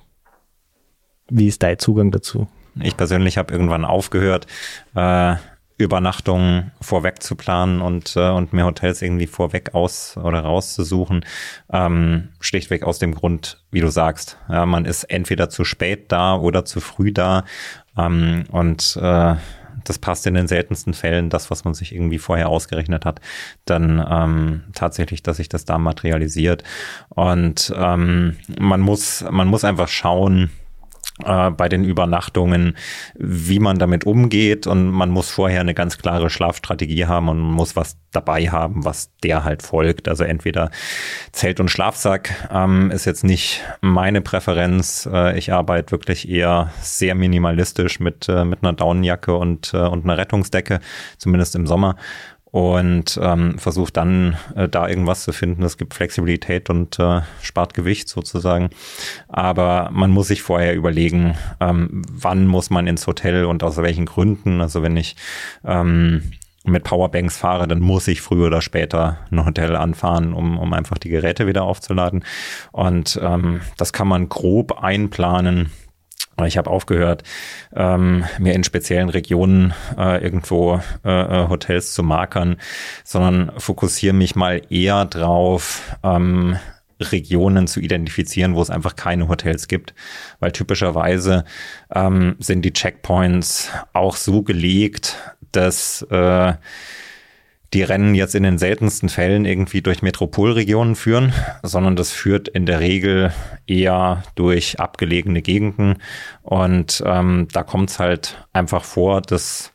wie ist dein Zugang dazu? Ich persönlich habe irgendwann aufgehört, äh, Übernachtungen vorweg zu planen und, äh, und mir Hotels irgendwie vorweg aus oder rauszusuchen. Ähm, schlichtweg aus dem Grund, wie du sagst. Ja, man ist entweder zu spät da oder zu früh da. Ähm, und äh, das passt in den seltensten Fällen, das, was man sich irgendwie vorher ausgerechnet hat, dann ähm, tatsächlich, dass sich das da materialisiert. Und ähm, man muss, man muss einfach schauen, äh, bei den Übernachtungen, wie man damit umgeht und man muss vorher eine ganz klare Schlafstrategie haben und man muss was dabei haben, was der halt folgt. Also entweder Zelt und Schlafsack ähm, ist jetzt nicht meine Präferenz. Äh, ich arbeite wirklich eher sehr minimalistisch mit, äh, mit einer Daunenjacke und, äh, und einer Rettungsdecke, zumindest im Sommer. Und ähm, versucht dann äh, da irgendwas zu finden. Es gibt Flexibilität und äh, spart Gewicht sozusagen. Aber man muss sich vorher überlegen, ähm, wann muss man ins Hotel und aus welchen Gründen. Also wenn ich ähm, mit Powerbanks fahre, dann muss ich früher oder später ein Hotel anfahren, um, um einfach die Geräte wieder aufzuladen. Und ähm, das kann man grob einplanen ich habe aufgehört, ähm, mir in speziellen Regionen äh, irgendwo äh, äh, Hotels zu markern, sondern fokussiere mich mal eher drauf, ähm, Regionen zu identifizieren, wo es einfach keine Hotels gibt. Weil typischerweise ähm, sind die Checkpoints auch so gelegt, dass äh, die Rennen jetzt in den seltensten Fällen irgendwie durch Metropolregionen führen, sondern das führt in der Regel eher durch abgelegene Gegenden. Und ähm, da kommt es halt einfach vor, dass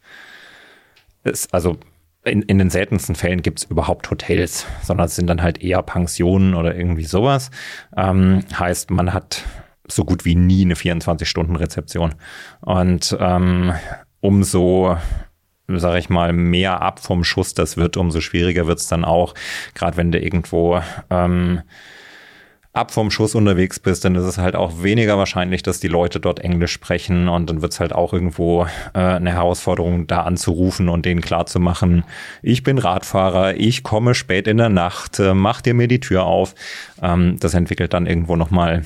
es, also in, in den seltensten Fällen gibt es überhaupt Hotels, sondern es sind dann halt eher Pensionen oder irgendwie sowas. Ähm, heißt, man hat so gut wie nie eine 24-Stunden-Rezeption. Und ähm, umso sage ich mal, mehr ab vom Schuss das wird, umso schwieriger wird es dann auch. Gerade wenn du irgendwo ähm, ab vom Schuss unterwegs bist, dann ist es halt auch weniger wahrscheinlich, dass die Leute dort Englisch sprechen und dann wird es halt auch irgendwo äh, eine Herausforderung, da anzurufen und denen klarzumachen, ich bin Radfahrer, ich komme spät in der Nacht, äh, mach dir mir die Tür auf. Ähm, das entwickelt dann irgendwo nochmal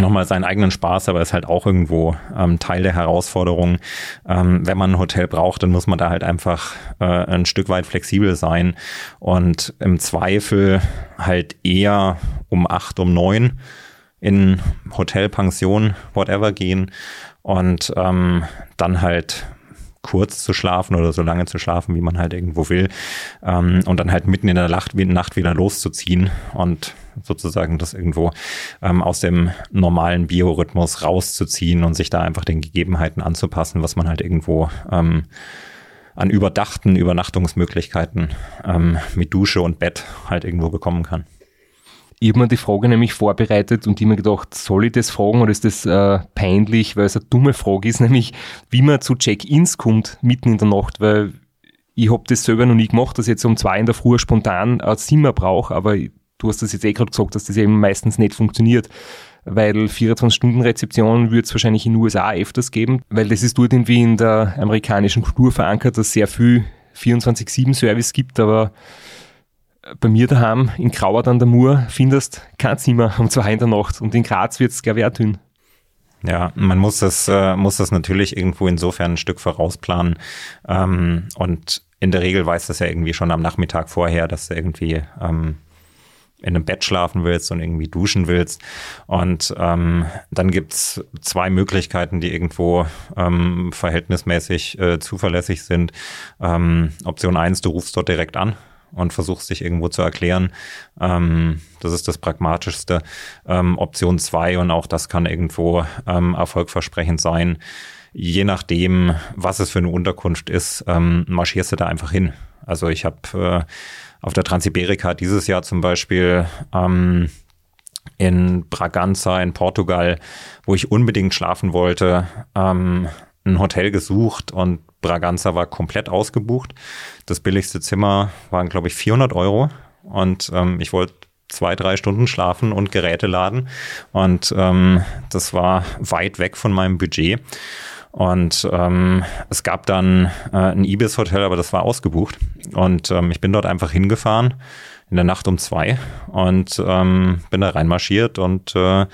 nochmal seinen eigenen Spaß, aber ist halt auch irgendwo ähm, Teil der Herausforderung. Ähm, wenn man ein Hotel braucht, dann muss man da halt einfach äh, ein Stück weit flexibel sein und im Zweifel halt eher um acht, um neun in Hotel, Pension, whatever gehen und ähm, dann halt kurz zu schlafen oder so lange zu schlafen, wie man halt irgendwo will. Ähm, und dann halt mitten in der Nacht, wieder loszuziehen und sozusagen das irgendwo ähm, aus dem normalen Biorhythmus rauszuziehen und sich da einfach den Gegebenheiten anzupassen, was man halt irgendwo ähm, an überdachten Übernachtungsmöglichkeiten ähm, mit Dusche und Bett halt irgendwo bekommen kann. Ich habe mir die Frage nämlich vorbereitet und immer gedacht, soll ich das fragen oder ist das äh, peinlich, weil es eine dumme Frage ist, nämlich wie man zu Check-ins kommt mitten in der Nacht, weil ich habe das selber noch nie gemacht, dass ich jetzt um zwei in der Früh spontan ein Zimmer brauche, aber du hast das jetzt eh gerade gesagt, dass das eben meistens nicht funktioniert weil 24-Stunden-Rezeption wird es wahrscheinlich in den USA öfters geben, weil das ist dort irgendwie in der amerikanischen Kultur verankert, dass sehr viel 24-7-Service gibt, aber bei mir daheim in Grauert an der Mur findest kein Zimmer um zwei in der Nacht und in Graz wird es, glaube ich, dünn. Ja, man muss das, äh, muss das natürlich irgendwo insofern ein Stück vorausplanen. Ähm, und in der Regel weiß das ja irgendwie schon am Nachmittag vorher, dass du irgendwie ähm, in einem Bett schlafen willst und irgendwie duschen willst. Und ähm, dann gibt's zwei Möglichkeiten, die irgendwo ähm, verhältnismäßig äh, zuverlässig sind. Ähm, Option eins: du rufst dort direkt an und versuchst dich irgendwo zu erklären. Ähm, das ist das Pragmatischste. Ähm, Option zwei und auch das kann irgendwo ähm, erfolgversprechend sein. Je nachdem, was es für eine Unterkunft ist, ähm, marschierst du da einfach hin. Also ich habe äh, auf der Transiberica dieses Jahr zum Beispiel ähm, in Braganza in Portugal, wo ich unbedingt schlafen wollte, ähm, ein Hotel gesucht und Braganza war komplett ausgebucht. Das billigste Zimmer waren, glaube ich, 400 Euro. Und ähm, ich wollte zwei, drei Stunden schlafen und Geräte laden. Und ähm, das war weit weg von meinem Budget. Und ähm, es gab dann äh, ein Ibis-Hotel, aber das war ausgebucht. Und ähm, ich bin dort einfach hingefahren in der Nacht um zwei und ähm, bin da reinmarschiert und äh,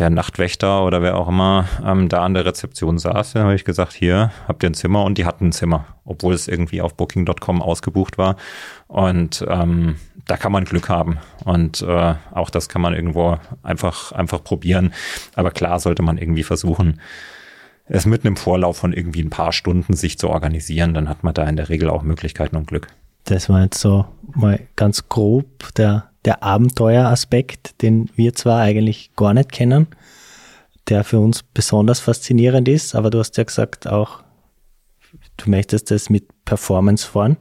der Nachtwächter oder wer auch immer ähm, da an der Rezeption saß, dann habe ich gesagt, hier habt ihr ein Zimmer und die hatten ein Zimmer, obwohl es irgendwie auf Booking.com ausgebucht war. Und ähm, da kann man Glück haben. Und äh, auch das kann man irgendwo einfach, einfach probieren. Aber klar sollte man irgendwie versuchen, es mit einem Vorlauf von irgendwie ein paar Stunden sich zu organisieren. Dann hat man da in der Regel auch Möglichkeiten und Glück. Das war jetzt so mal ganz grob der der Abenteueraspekt, den wir zwar eigentlich gar nicht kennen, der für uns besonders faszinierend ist, aber du hast ja gesagt auch, du möchtest das mit Performance fahren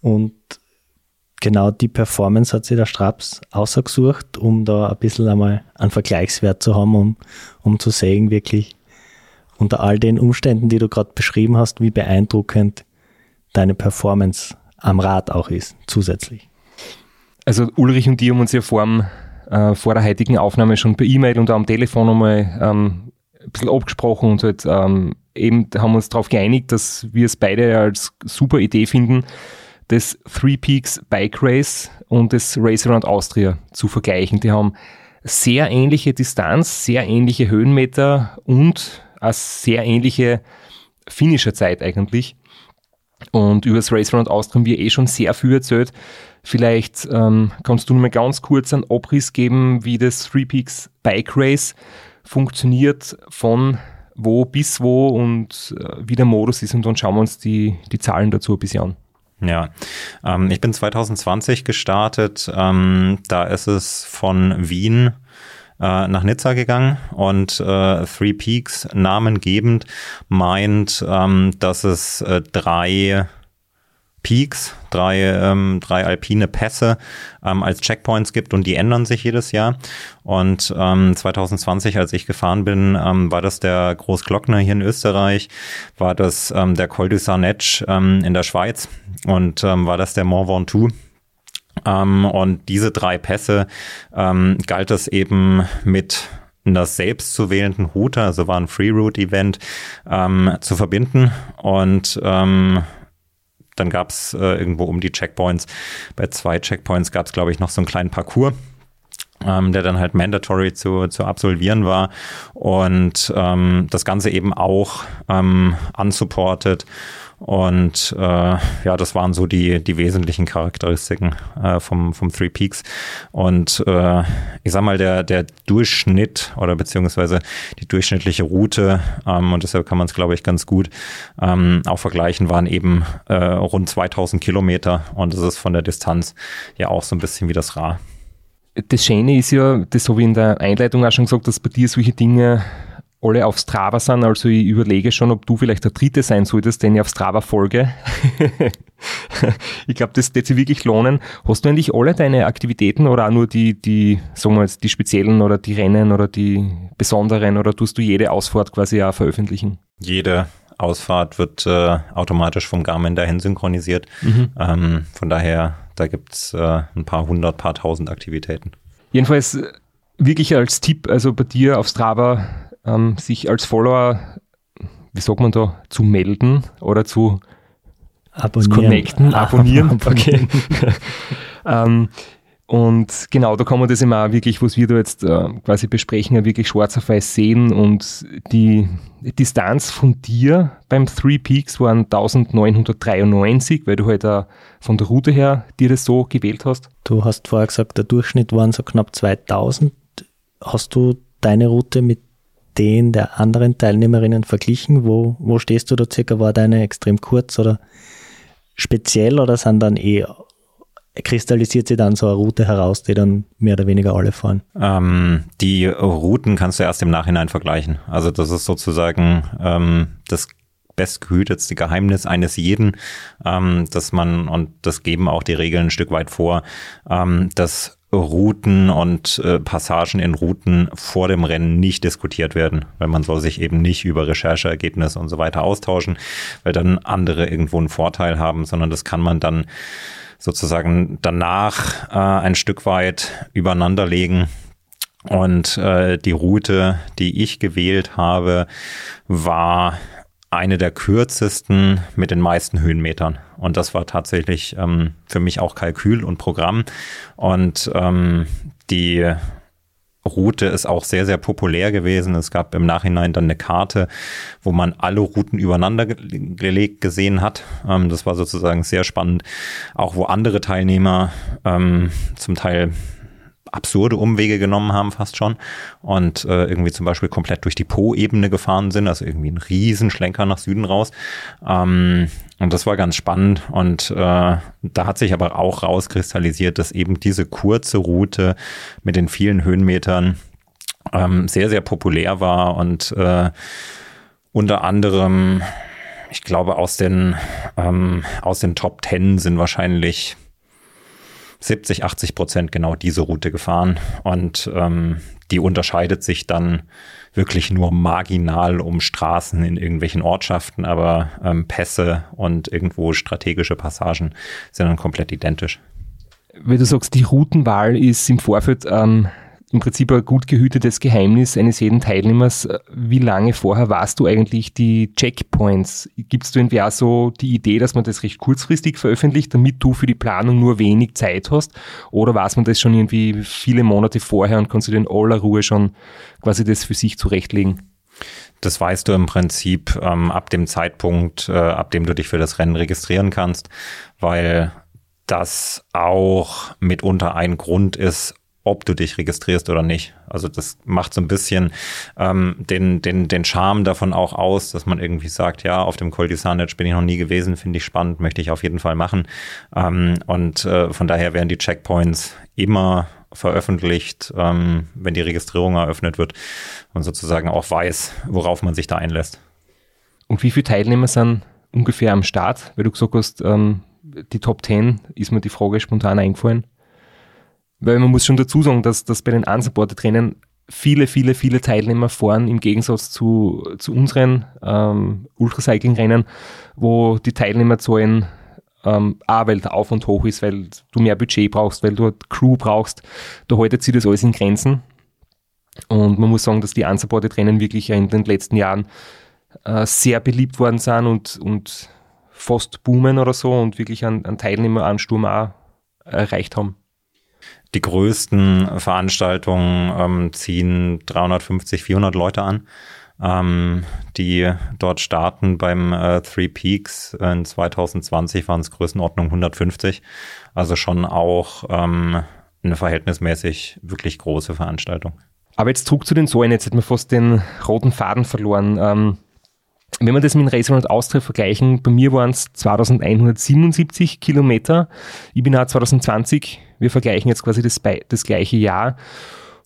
und genau die Performance hat sich der Straps ausgesucht, um da ein bisschen einmal einen Vergleichswert zu haben, um, um zu sehen, wirklich unter all den Umständen, die du gerade beschrieben hast, wie beeindruckend deine Performance am Rad auch ist, zusätzlich. Also Ulrich und die haben uns ja vor, dem, äh, vor der heutigen Aufnahme schon per E-Mail und am Telefon einmal ähm, ein bisschen abgesprochen und halt ähm, eben haben uns darauf geeinigt, dass wir es beide als super Idee finden, das Three Peaks Bike Race und das Race Around Austria zu vergleichen. Die haben sehr ähnliche Distanz, sehr ähnliche Höhenmeter und eine sehr ähnliche Finisher-Zeit eigentlich. Und über das Race Around Austria haben wir eh schon sehr viel erzählt. Vielleicht ähm, kannst du mal ganz kurz einen Abriss geben, wie das Three Peaks Bike Race funktioniert, von wo bis wo und äh, wie der Modus ist und dann schauen wir uns die, die Zahlen dazu ein bisschen an. Ja, ähm, ich bin 2020 gestartet. Ähm, da ist es von Wien äh, nach Nizza gegangen und äh, Three Peaks namengebend meint, ähm, dass es äh, drei Peaks, drei, ähm, drei alpine Pässe ähm, als Checkpoints gibt und die ändern sich jedes Jahr. Und ähm, 2020, als ich gefahren bin, ähm, war das der Großglockner hier in Österreich, war das ähm, der Col du Sarnetsch ähm, in der Schweiz und ähm, war das der Mont Ventoux. Ähm, und diese drei Pässe ähm, galt es eben mit einer selbst zu wählenden Route, also war ein Free Route Event, ähm, zu verbinden und ähm, dann gab es äh, irgendwo um die Checkpoints, bei zwei Checkpoints gab es, glaube ich, noch so einen kleinen Parcours. Ähm, der dann halt mandatory zu, zu absolvieren war und ähm, das Ganze eben auch ähm, unsupported und äh, ja, das waren so die, die wesentlichen Charakteristiken äh, vom, vom Three Peaks. Und äh, ich sag mal, der, der Durchschnitt oder beziehungsweise die durchschnittliche Route, ähm, und deshalb kann man es, glaube ich, ganz gut ähm, auch vergleichen, waren eben äh, rund 2000 Kilometer. Und das ist von der Distanz ja auch so ein bisschen wie das Ra. Das Schöne ist ja, das habe ich in der Einleitung auch schon gesagt, dass bei dir solche Dinge alle auf Strava sind. Also ich überlege schon, ob du vielleicht der Dritte sein solltest, den ich auf Strava folge. ich glaube, das wird sich wirklich lohnen. Hast du eigentlich alle deine Aktivitäten oder auch nur die, die, sagen wir jetzt, die speziellen oder die Rennen oder die besonderen oder tust du jede Ausfahrt quasi auch veröffentlichen? Jede Ausfahrt wird äh, automatisch vom Garmin dahin synchronisiert. Mhm. Ähm, von daher, da gibt's äh, ein paar hundert, paar tausend Aktivitäten. Jedenfalls äh, wirklich als Tipp, also bei dir auf Strava ähm, sich als Follower, wie sagt man da, zu melden oder zu, abonnieren. connecten, abonnieren. abonnieren. Okay. ähm, und genau, da kann man das immer auch wirklich, was wir da jetzt äh, quasi besprechen, ja wirklich schwarz auf weiß sehen. Und die Distanz von dir beim Three Peaks waren 1993, weil du halt auch von der Route her dir das so gewählt hast. Du hast vorher gesagt, der Durchschnitt waren so knapp 2000. Hast du deine Route mit den der anderen Teilnehmerinnen verglichen? Wo, wo stehst du da circa? War deine extrem kurz oder speziell oder sind dann eh kristallisiert sich dann so eine Route heraus, die dann mehr oder weniger alle fahren? Ähm, die Routen kannst du erst im Nachhinein vergleichen. Also das ist sozusagen ähm, das bestgehütetste Geheimnis eines jeden, ähm, dass man, und das geben auch die Regeln ein Stück weit vor, ähm, dass Routen und äh, Passagen in Routen vor dem Rennen nicht diskutiert werden, weil man soll sich eben nicht über Rechercheergebnisse und so weiter austauschen, weil dann andere irgendwo einen Vorteil haben, sondern das kann man dann sozusagen danach äh, ein Stück weit übereinander legen. Und äh, die Route, die ich gewählt habe, war eine der kürzesten mit den meisten Höhenmetern. Und das war tatsächlich ähm, für mich auch Kalkül und Programm. Und ähm, die Route ist auch sehr, sehr populär gewesen. Es gab im Nachhinein dann eine Karte, wo man alle Routen übereinander gelegt gesehen hat. Ähm, das war sozusagen sehr spannend. Auch wo andere Teilnehmer ähm, zum Teil absurde Umwege genommen haben, fast schon. Und äh, irgendwie zum Beispiel komplett durch die Po-Ebene gefahren sind, also irgendwie ein Riesenschlenker nach Süden raus. Ähm, und das war ganz spannend. Und äh, da hat sich aber auch rauskristallisiert, dass eben diese kurze Route mit den vielen Höhenmetern ähm, sehr, sehr populär war und äh, unter anderem, ich glaube, aus den, ähm, aus den Top Ten sind wahrscheinlich 70, 80 Prozent genau diese Route gefahren. Und ähm, die unterscheidet sich dann wirklich nur marginal um Straßen in irgendwelchen Ortschaften, aber ähm, Pässe und irgendwo strategische Passagen sind dann komplett identisch. Wenn du sagst, die Routenwahl ist im Vorfeld ähm, im Prinzip ein gut gehütetes Geheimnis eines jeden Teilnehmers. Wie lange vorher warst du eigentlich die Checkpoints? Gibst du irgendwie auch so die Idee, dass man das recht kurzfristig veröffentlicht, damit du für die Planung nur wenig Zeit hast? Oder weiß man das schon irgendwie viele Monate vorher und kannst du in aller Ruhe schon quasi das für sich zurechtlegen? Das weißt du im Prinzip ähm, ab dem Zeitpunkt, äh, ab dem du dich für das Rennen registrieren kannst, weil das auch mitunter ein Grund ist, ob du dich registrierst oder nicht. Also das macht so ein bisschen ähm, den, den, den Charme davon auch aus, dass man irgendwie sagt, ja, auf dem Col di Sarnec bin ich noch nie gewesen, finde ich spannend, möchte ich auf jeden Fall machen. Ähm, und äh, von daher werden die Checkpoints immer veröffentlicht, ähm, wenn die Registrierung eröffnet wird und sozusagen auch weiß, worauf man sich da einlässt. Und wie viele Teilnehmer sind ungefähr am Start? Weil du gesagt hast, ähm, die Top 10 ist mir die Frage spontan eingefallen. Weil man muss schon dazu sagen, dass, dass bei den unsupported Rennen viele, viele, viele Teilnehmer fahren im Gegensatz zu, zu unseren ähm, Ultracycling-Rennen, wo die Teilnehmerzahlen ähm, auch weil der Aufwand hoch ist, weil du mehr Budget brauchst, weil du Crew brauchst, da haltet sich das alles in Grenzen. Und man muss sagen, dass die unsupported Rennen wirklich in den letzten Jahren äh, sehr beliebt worden sind und, und fast boomen oder so und wirklich einen, einen Teilnehmeransturm auch erreicht haben. Die größten Veranstaltungen ähm, ziehen 350, 400 Leute an, ähm, die dort starten. Beim äh, Three Peaks in 2020 waren es Größenordnung 150. Also schon auch ähm, eine verhältnismäßig wirklich große Veranstaltung. Aber jetzt zurück zu den Säulen. Jetzt hat man fast den roten Faden verloren. Ähm, wenn wir das mit Racer und Austria vergleichen, bei mir waren es 2177 Kilometer. Ich bin auch 2020 wir vergleichen jetzt quasi das, das gleiche Jahr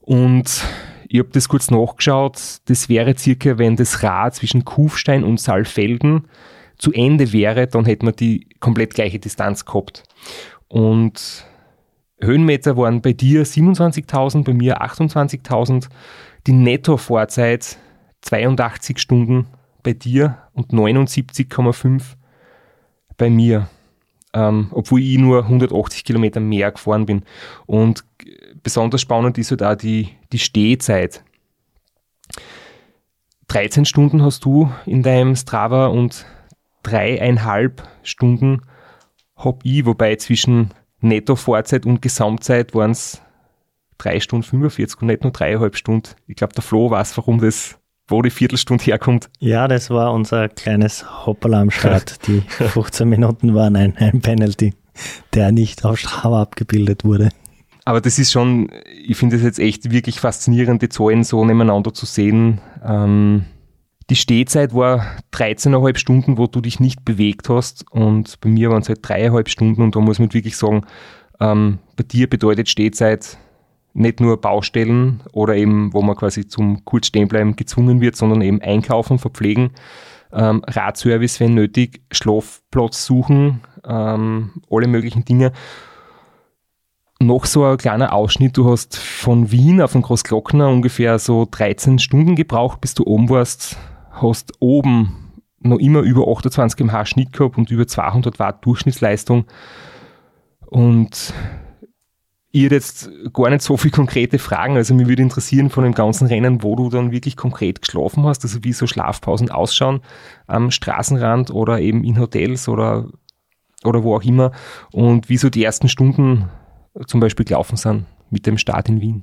und ich habe das kurz nachgeschaut. Das wäre circa, wenn das Rad zwischen Kufstein und Saalfelden zu Ende wäre, dann hätte man die komplett gleiche Distanz gehabt. Und Höhenmeter waren bei dir 27.000, bei mir 28.000. Die Netto-Fahrzeit 82 Stunden bei dir und 79,5 bei mir ähm, obwohl ich nur 180 Kilometer mehr gefahren bin. Und besonders spannend ist halt auch die, die Stehzeit. 13 Stunden hast du in deinem Strava und dreieinhalb Stunden habe ich, wobei zwischen Netto-Fahrzeit und Gesamtzeit waren es 3 Stunden 45 und nicht nur dreieinhalb Stunden. Ich glaube, der Flo weiß, warum das wo die Viertelstunde herkommt. Ja, das war unser kleines Hopperl am Start. Die 15 Minuten waren ein, ein Penalty, der nicht auf Strava abgebildet wurde. Aber das ist schon, ich finde es jetzt echt wirklich faszinierend, die Zahlen so nebeneinander zu sehen. Ähm, die Stehzeit war 13,5 Stunden, wo du dich nicht bewegt hast und bei mir waren es halt dreieinhalb Stunden und da muss man wirklich sagen, ähm, bei dir bedeutet Stehzeit nicht nur Baustellen oder eben, wo man quasi zum kurz stehenbleiben gezwungen wird, sondern eben einkaufen, verpflegen, ähm, Radservice, wenn nötig, Schlafplatz suchen, ähm, alle möglichen Dinge. Noch so ein kleiner Ausschnitt, du hast von Wien auf den Großglockner ungefähr so 13 Stunden gebraucht, bis du oben warst, hast oben noch immer über 28 mH Schnitt gehabt und über 200 Watt Durchschnittsleistung und hätte jetzt gar nicht so viele konkrete Fragen. Also mir würde interessieren von dem ganzen Rennen, wo du dann wirklich konkret geschlafen hast, also wie so Schlafpausen ausschauen am Straßenrand oder eben in Hotels oder, oder wo auch immer und wie so die ersten Stunden zum Beispiel gelaufen sind mit dem Start in Wien.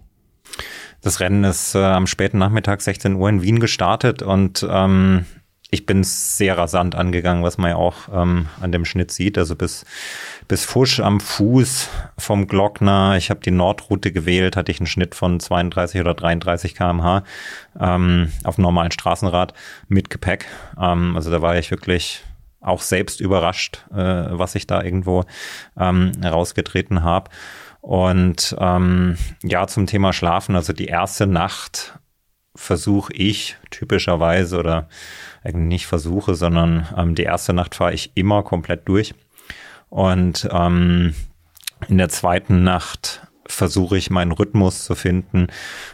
Das Rennen ist äh, am späten Nachmittag 16 Uhr in Wien gestartet und ähm, ich bin sehr rasant angegangen, was man ja auch ähm, an dem Schnitt sieht. Also bis, bis Fusch am Fuß vom Glockner. Ich habe die Nordroute gewählt, hatte ich einen Schnitt von 32 oder 33 kmh ähm, auf dem normalen Straßenrad mit Gepäck. Ähm, also da war ich wirklich auch selbst überrascht, äh, was ich da irgendwo ähm, rausgetreten habe. Und ähm, ja, zum Thema Schlafen, also die erste Nacht versuche ich typischerweise oder eigentlich nicht versuche, sondern ähm, die erste Nacht fahre ich immer komplett durch. Und ähm, in der zweiten Nacht versuche ich meinen Rhythmus zu finden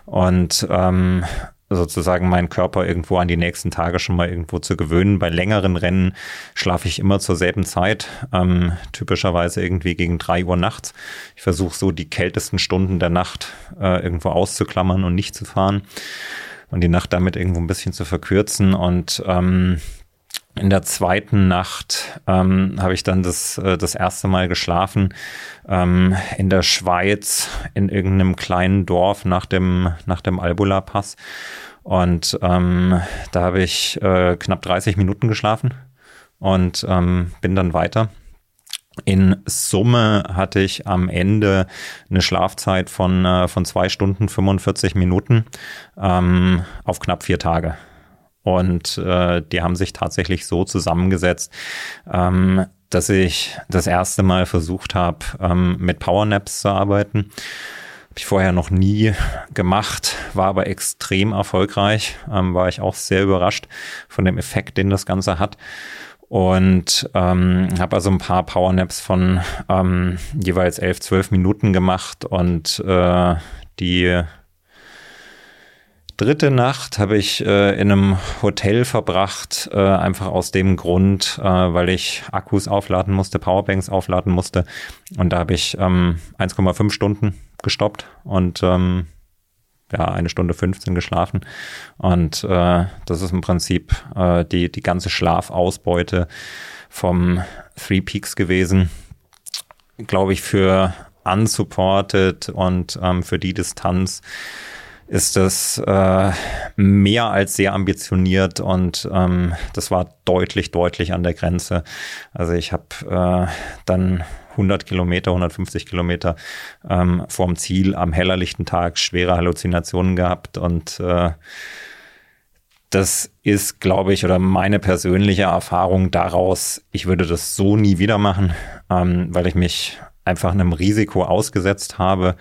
und ähm, sozusagen meinen Körper irgendwo an die nächsten Tage schon mal irgendwo zu gewöhnen. Bei längeren Rennen schlafe ich immer zur selben Zeit, ähm, typischerweise irgendwie gegen drei Uhr nachts. Ich versuche so die kältesten Stunden der Nacht äh, irgendwo auszuklammern und nicht zu fahren und die Nacht damit irgendwo ein bisschen zu verkürzen und ähm, in der zweiten Nacht ähm, habe ich dann das, äh, das erste Mal geschlafen ähm, in der Schweiz in irgendeinem kleinen Dorf nach dem, nach dem Albula-Pass. Und ähm, da habe ich äh, knapp 30 Minuten geschlafen und ähm, bin dann weiter. In Summe hatte ich am Ende eine Schlafzeit von, äh, von zwei Stunden 45 Minuten ähm, auf knapp vier Tage. Und äh, die haben sich tatsächlich so zusammengesetzt, ähm, dass ich das erste Mal versucht habe, ähm, mit Powernaps zu arbeiten. Habe ich vorher noch nie gemacht, war aber extrem erfolgreich. Ähm, war ich auch sehr überrascht von dem Effekt, den das Ganze hat. Und ähm, habe also ein paar Powernaps von ähm, jeweils elf, zwölf Minuten gemacht und äh, die dritte Nacht habe ich äh, in einem Hotel verbracht, äh, einfach aus dem Grund, äh, weil ich Akkus aufladen musste, Powerbanks aufladen musste. Und da habe ich ähm, 1,5 Stunden gestoppt und ähm, ja, eine Stunde 15 geschlafen. Und äh, das ist im Prinzip äh, die, die ganze Schlafausbeute vom Three Peaks gewesen. Glaube ich, für unsupported und ähm, für die Distanz ist das äh, mehr als sehr ambitioniert und ähm, das war deutlich, deutlich an der Grenze. Also ich habe äh, dann 100 Kilometer, 150 Kilometer ähm, vorm Ziel am hellerlichten Tag schwere Halluzinationen gehabt und äh, das ist, glaube ich, oder meine persönliche Erfahrung daraus, ich würde das so nie wieder machen, ähm, weil ich mich einfach einem Risiko ausgesetzt habe.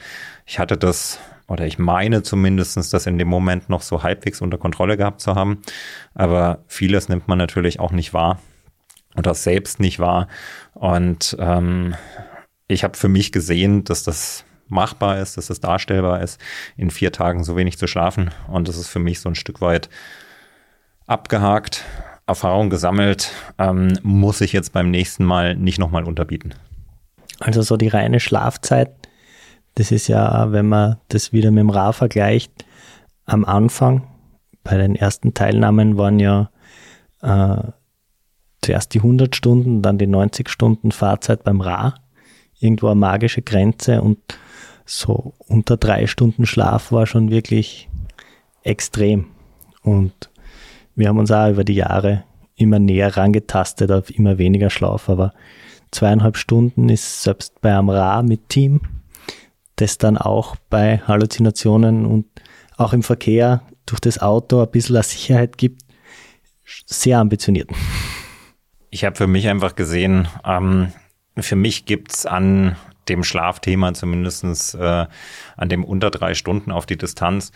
Ich hatte das oder ich meine zumindestens, das in dem Moment noch so halbwegs unter Kontrolle gehabt zu haben. Aber vieles nimmt man natürlich auch nicht wahr oder selbst nicht wahr. Und ähm, ich habe für mich gesehen, dass das machbar ist, dass das darstellbar ist, in vier Tagen so wenig zu schlafen. Und das ist für mich so ein Stück weit abgehakt, Erfahrung gesammelt, ähm, muss ich jetzt beim nächsten Mal nicht nochmal unterbieten. Also so die reine Schlafzeit das ist ja, wenn man das wieder mit dem Ra vergleicht, am Anfang, bei den ersten Teilnahmen waren ja äh, zuerst die 100 Stunden, dann die 90 Stunden Fahrzeit beim Ra, irgendwo eine magische Grenze und so unter drei Stunden Schlaf war schon wirklich extrem. Und wir haben uns auch über die Jahre immer näher rangetastet auf immer weniger Schlaf, aber zweieinhalb Stunden ist selbst bei einem Ra mit Team das dann auch bei Halluzinationen und auch im Verkehr durch das Auto ein bisschen Sicherheit gibt, sehr ambitioniert. Ich habe für mich einfach gesehen, ähm, für mich gibt es an dem Schlafthema zumindest äh, an dem unter drei Stunden auf die Distanz,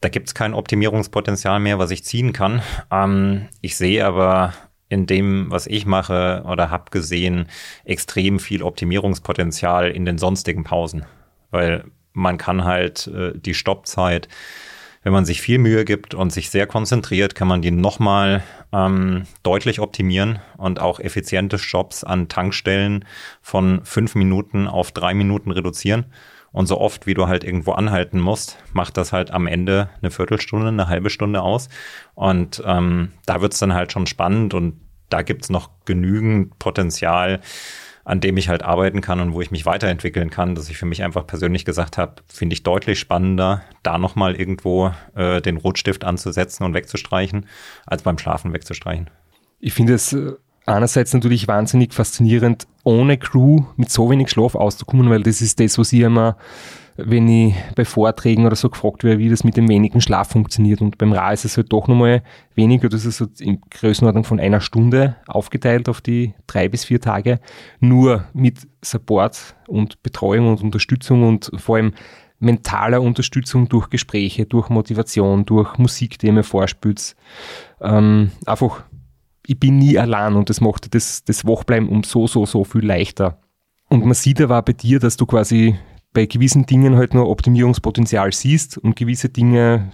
da gibt es kein Optimierungspotenzial mehr, was ich ziehen kann. Ähm, ich sehe aber in dem, was ich mache oder habe gesehen, extrem viel Optimierungspotenzial in den sonstigen Pausen weil man kann halt äh, die Stoppzeit, wenn man sich viel Mühe gibt und sich sehr konzentriert, kann man die nochmal ähm, deutlich optimieren und auch effiziente Stops an Tankstellen von fünf Minuten auf drei Minuten reduzieren. Und so oft, wie du halt irgendwo anhalten musst, macht das halt am Ende eine Viertelstunde, eine halbe Stunde aus. Und ähm, da wird's dann halt schon spannend und da gibt's noch genügend Potenzial, an dem ich halt arbeiten kann und wo ich mich weiterentwickeln kann, dass ich für mich einfach persönlich gesagt habe, finde ich deutlich spannender, da nochmal irgendwo äh, den Rotstift anzusetzen und wegzustreichen, als beim Schlafen wegzustreichen. Ich finde es äh, einerseits natürlich wahnsinnig faszinierend, ohne Crew mit so wenig Schlaf auszukommen, weil das ist das, was ich immer wenn ich bei Vorträgen oder so gefragt werde, wie das mit dem wenigen Schlaf funktioniert. Und beim Ra ist es halt doch nochmal weniger. Das ist so in Größenordnung von einer Stunde aufgeteilt auf die drei bis vier Tage. Nur mit Support und Betreuung und Unterstützung und vor allem mentaler Unterstützung durch Gespräche, durch Motivation, durch Musik, die mir vorspült. Ähm, einfach, ich bin nie allein und das macht das, das Wachbleiben um so, so, so viel leichter. Und man sieht aber bei dir, dass du quasi bei gewissen Dingen halt nur Optimierungspotenzial siehst und gewisse Dinge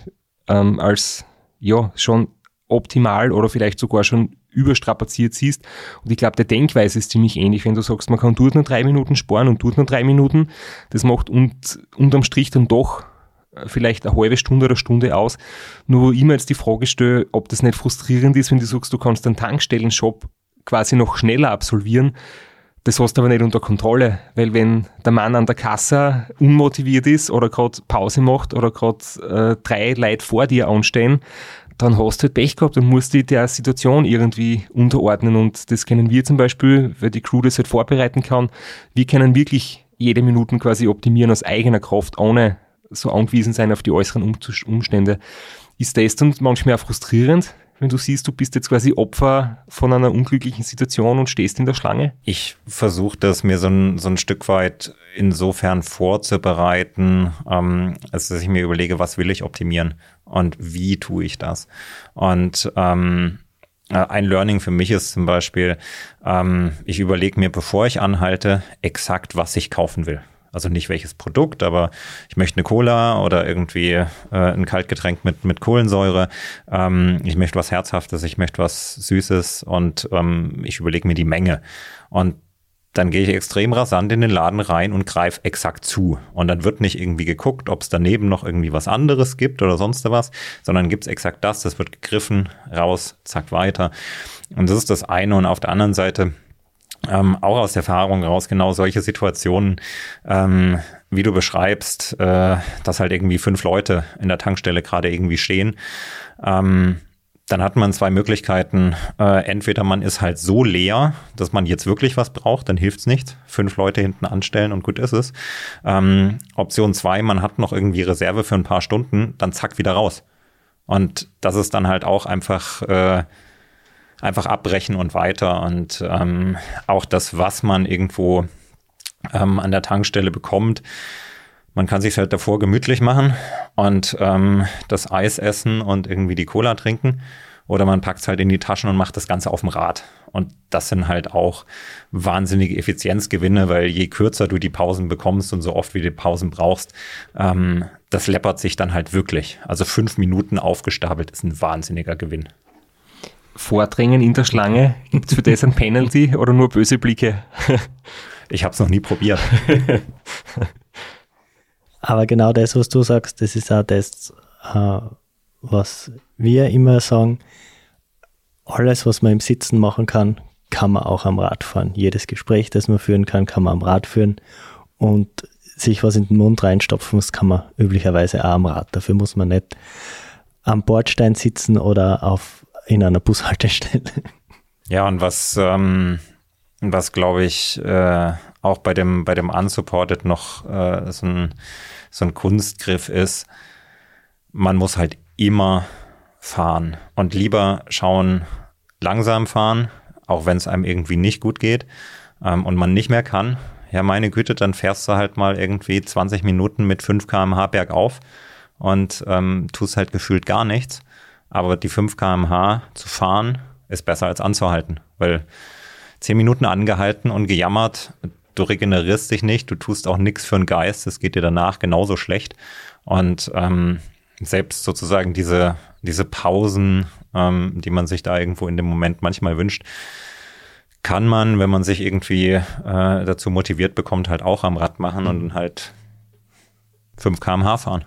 ähm, als ja schon optimal oder vielleicht sogar schon überstrapaziert siehst. Und ich glaube, der Denkweise ist ziemlich ähnlich, wenn du sagst, man kann dort nur drei Minuten sparen und dort nur drei Minuten. Das macht und, unterm Strich dann doch äh, vielleicht eine halbe Stunde oder Stunde aus. Nur wo ich mir jetzt die Frage stelle, ob das nicht frustrierend ist, wenn du sagst, du kannst einen Tankstellen-Shop quasi noch schneller absolvieren, das hast du aber nicht unter Kontrolle, weil wenn der Mann an der Kasse unmotiviert ist oder gerade Pause macht oder gerade äh, drei Leute vor dir anstehen, dann hast du halt Pech gehabt und musst dich der Situation irgendwie unterordnen. Und das können wir zum Beispiel, weil die Crew das halt vorbereiten kann. Wir können wirklich jede Minute quasi optimieren aus eigener Kraft, ohne so angewiesen sein auf die äußeren Umstände. Ist das dann manchmal auch frustrierend, wenn du siehst, du bist jetzt quasi Opfer von einer unglücklichen Situation und stehst in der Schlange? Ich versuche das mir so ein, so ein Stück weit insofern vorzubereiten, ähm, als dass ich mir überlege, was will ich optimieren und wie tue ich das. Und ähm, äh, ein Learning für mich ist zum Beispiel, ähm, ich überlege mir, bevor ich anhalte, exakt, was ich kaufen will. Also nicht welches Produkt, aber ich möchte eine Cola oder irgendwie äh, ein Kaltgetränk mit, mit Kohlensäure. Ähm, ich möchte was Herzhaftes, ich möchte was Süßes und ähm, ich überlege mir die Menge. Und dann gehe ich extrem rasant in den Laden rein und greife exakt zu. Und dann wird nicht irgendwie geguckt, ob es daneben noch irgendwie was anderes gibt oder sonst was, sondern gibt es exakt das, das wird gegriffen, raus, zack, weiter. Und das ist das eine. Und auf der anderen Seite ähm, auch aus Erfahrung raus, genau solche Situationen, ähm, wie du beschreibst, äh, dass halt irgendwie fünf Leute in der Tankstelle gerade irgendwie stehen. Ähm, dann hat man zwei Möglichkeiten. Äh, entweder man ist halt so leer, dass man jetzt wirklich was braucht, dann hilft's nicht. Fünf Leute hinten anstellen und gut ist es. Ähm, Option zwei, man hat noch irgendwie Reserve für ein paar Stunden, dann zack wieder raus. Und das ist dann halt auch einfach äh, einfach abbrechen und weiter. Und ähm, auch das, was man irgendwo ähm, an der Tankstelle bekommt, man kann sich halt davor gemütlich machen und ähm, das Eis essen und irgendwie die Cola trinken. Oder man packt es halt in die Taschen und macht das Ganze auf dem Rad. Und das sind halt auch wahnsinnige Effizienzgewinne, weil je kürzer du die Pausen bekommst und so oft wie du Pausen brauchst, ähm, das läppert sich dann halt wirklich. Also fünf Minuten aufgestapelt ist ein wahnsinniger Gewinn. Vordrängen in der Schlange? Gibt es für das ein Penalty oder nur böse Blicke? ich habe es noch nie probiert. Aber genau das, was du sagst, das ist auch das, äh, was wir immer sagen. Alles, was man im Sitzen machen kann, kann man auch am Rad fahren. Jedes Gespräch, das man führen kann, kann man am Rad führen. Und sich was in den Mund reinstopfen, das kann man üblicherweise auch am Rad. Dafür muss man nicht am Bordstein sitzen oder auf in einer Bushaltestelle. Ja, und was, ähm, was glaube ich, äh, auch bei dem, bei dem Unsupported noch äh, so, ein, so ein Kunstgriff ist, man muss halt immer fahren und lieber schauen, langsam fahren, auch wenn es einem irgendwie nicht gut geht ähm, und man nicht mehr kann. Ja, meine Güte, dann fährst du halt mal irgendwie 20 Minuten mit 5 km/h bergauf und ähm, tust halt gefühlt gar nichts. Aber die 5 kmh zu fahren ist besser als anzuhalten, weil 10 Minuten angehalten und gejammert, du regenerierst dich nicht, du tust auch nichts für den Geist, es geht dir danach genauso schlecht. Und ähm, selbst sozusagen diese, diese Pausen, ähm, die man sich da irgendwo in dem Moment manchmal wünscht, kann man, wenn man sich irgendwie äh, dazu motiviert bekommt, halt auch am Rad machen und halt 5 kmh fahren.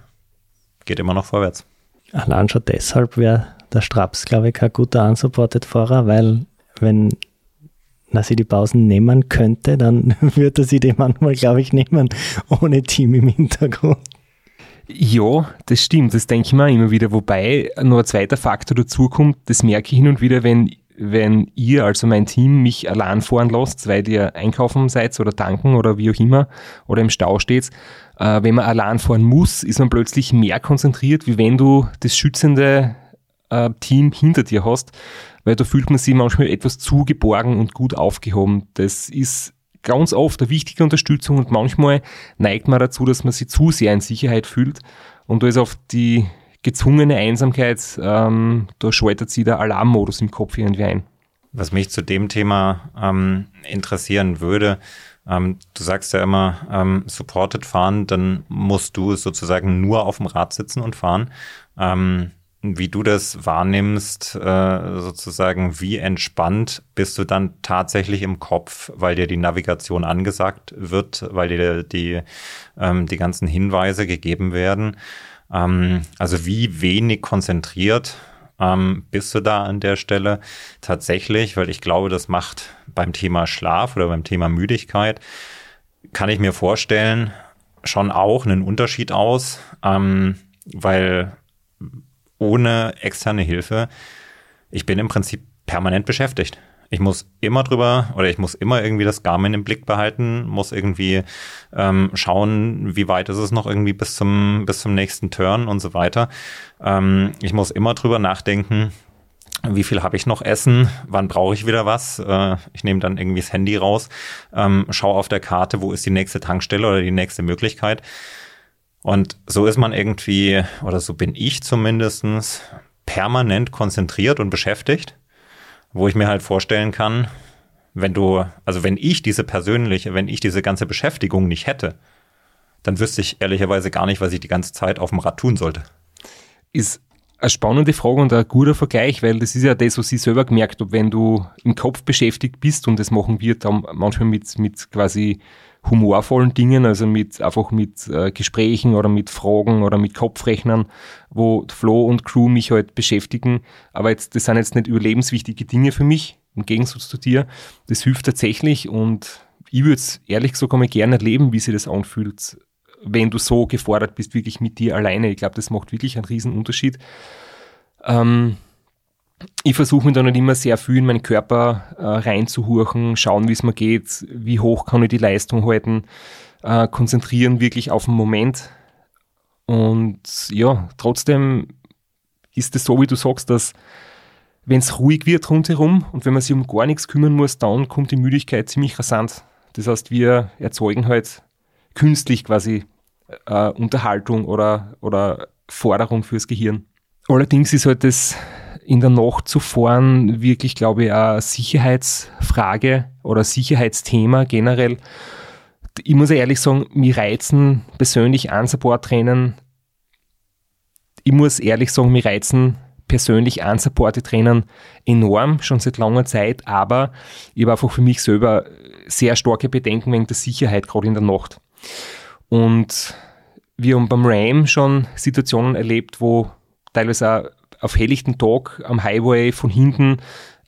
Geht immer noch vorwärts. Allein schon deshalb wäre der Straps, glaube ich, kein guter Unsupported-Fahrer, weil wenn er sich die Pausen nehmen könnte, dann würde sie die manchmal, glaube ich, nehmen, ohne Team im Hintergrund. Ja, das stimmt, das denke ich mir immer wieder. Wobei noch ein zweiter Faktor dazu kommt, das merke ich hin und wieder, wenn, wenn ihr, also mein Team, mich allein fahren lasst, weil ihr einkaufen seid oder tanken oder wie auch immer oder im Stau steht, äh, wenn man allein fahren muss, ist man plötzlich mehr konzentriert, wie wenn du das schützende äh, Team hinter dir hast, weil da fühlt man sich manchmal etwas zu geborgen und gut aufgehoben. Das ist ganz oft eine wichtige Unterstützung und manchmal neigt man dazu, dass man sich zu sehr in Sicherheit fühlt und da ist oft die gezwungene Einsamkeit, ähm, da schaltet sich der Alarmmodus im Kopf irgendwie ein. Was mich zu dem Thema ähm, interessieren würde, Ähm, du sagst ja immer, ähm, supported fahren, dann musst du sozusagen nur auf dem Rad sitzen und fahren. Ähm, wie du das wahrnimmst, äh, sozusagen, wie entspannt bist du dann tatsächlich im Kopf, weil dir die Navigation angesagt wird, weil dir die, ähm, die ganzen Hinweise gegeben werden. Ähm, also wie wenig konzentriert ähm, bist du da an der Stelle tatsächlich, weil ich glaube, das macht beim Thema Schlaf oder beim Thema Müdigkeit, kann ich mir vorstellen, schon auch einen Unterschied aus, ähm, weil ohne externe Hilfe, ich bin im Prinzip permanent beschäftigt. Ich muss immer drüber oder ich muss immer irgendwie das Garmin im Blick behalten, muss irgendwie ähm, schauen, wie weit ist es noch irgendwie bis zum, bis zum nächsten Turn und so weiter. Ähm, ich muss immer drüber nachdenken, wie viel habe ich noch Essen, wann brauche ich wieder was. Äh, ich nehme dann irgendwie das Handy raus, ähm, schaue auf der Karte, wo ist die nächste Tankstelle oder die nächste Möglichkeit. Und so ist man irgendwie, oder so bin ich zumindestens permanent konzentriert und beschäftigt, wo ich mir halt vorstellen kann, wenn du, also wenn ich diese persönliche, wenn ich diese ganze Beschäftigung nicht hätte, dann wüsste ich ehrlicherweise gar nicht, was ich die ganze Zeit auf dem Rad tun sollte. Ist eine spannende Frage und ein guter Vergleich, weil das ist ja das, was ich selber gemerkt habe, wenn du im Kopf beschäftigt bist und das machen wir dann manchmal mit, mit quasi humorvollen Dingen, also mit einfach mit äh, Gesprächen oder mit Fragen oder mit Kopfrechnern, wo Flo und Crew mich halt beschäftigen. Aber jetzt, das sind jetzt nicht überlebenswichtige Dinge für mich, im Gegensatz zu dir. Das hilft tatsächlich und ich würde es ehrlich gesagt einmal gerne erleben, wie sich das anfühlt, wenn du so gefordert bist, wirklich mit dir alleine. Ich glaube, das macht wirklich einen riesen Unterschied. Ähm, ich versuche mich dann nicht immer sehr viel in meinen Körper äh, reinzuhurchen, schauen, wie es mir geht, wie hoch kann ich die Leistung halten, äh, konzentrieren wirklich auf den Moment. Und ja, trotzdem ist es so, wie du sagst, dass wenn es ruhig wird rundherum und wenn man sich um gar nichts kümmern muss, dann kommt die Müdigkeit ziemlich rasant. Das heißt, wir erzeugen halt künstlich quasi äh, Unterhaltung oder, oder Forderung fürs Gehirn. Allerdings ist halt das in der Nacht zu fahren wirklich, glaube ich, eine Sicherheitsfrage oder Sicherheitsthema generell. Ich muss ehrlich sagen, mir reizen persönlich Unsupported-Rennen. Ich muss ehrlich sagen, mir reizen persönlich Unsupported-Rennen enorm, schon seit langer Zeit, aber ich habe einfach für mich selber sehr starke Bedenken wegen der Sicherheit, gerade in der Nacht. Und wir haben beim Ram schon Situationen erlebt, wo teilweise auch auf helllichten Tag am Highway von hinten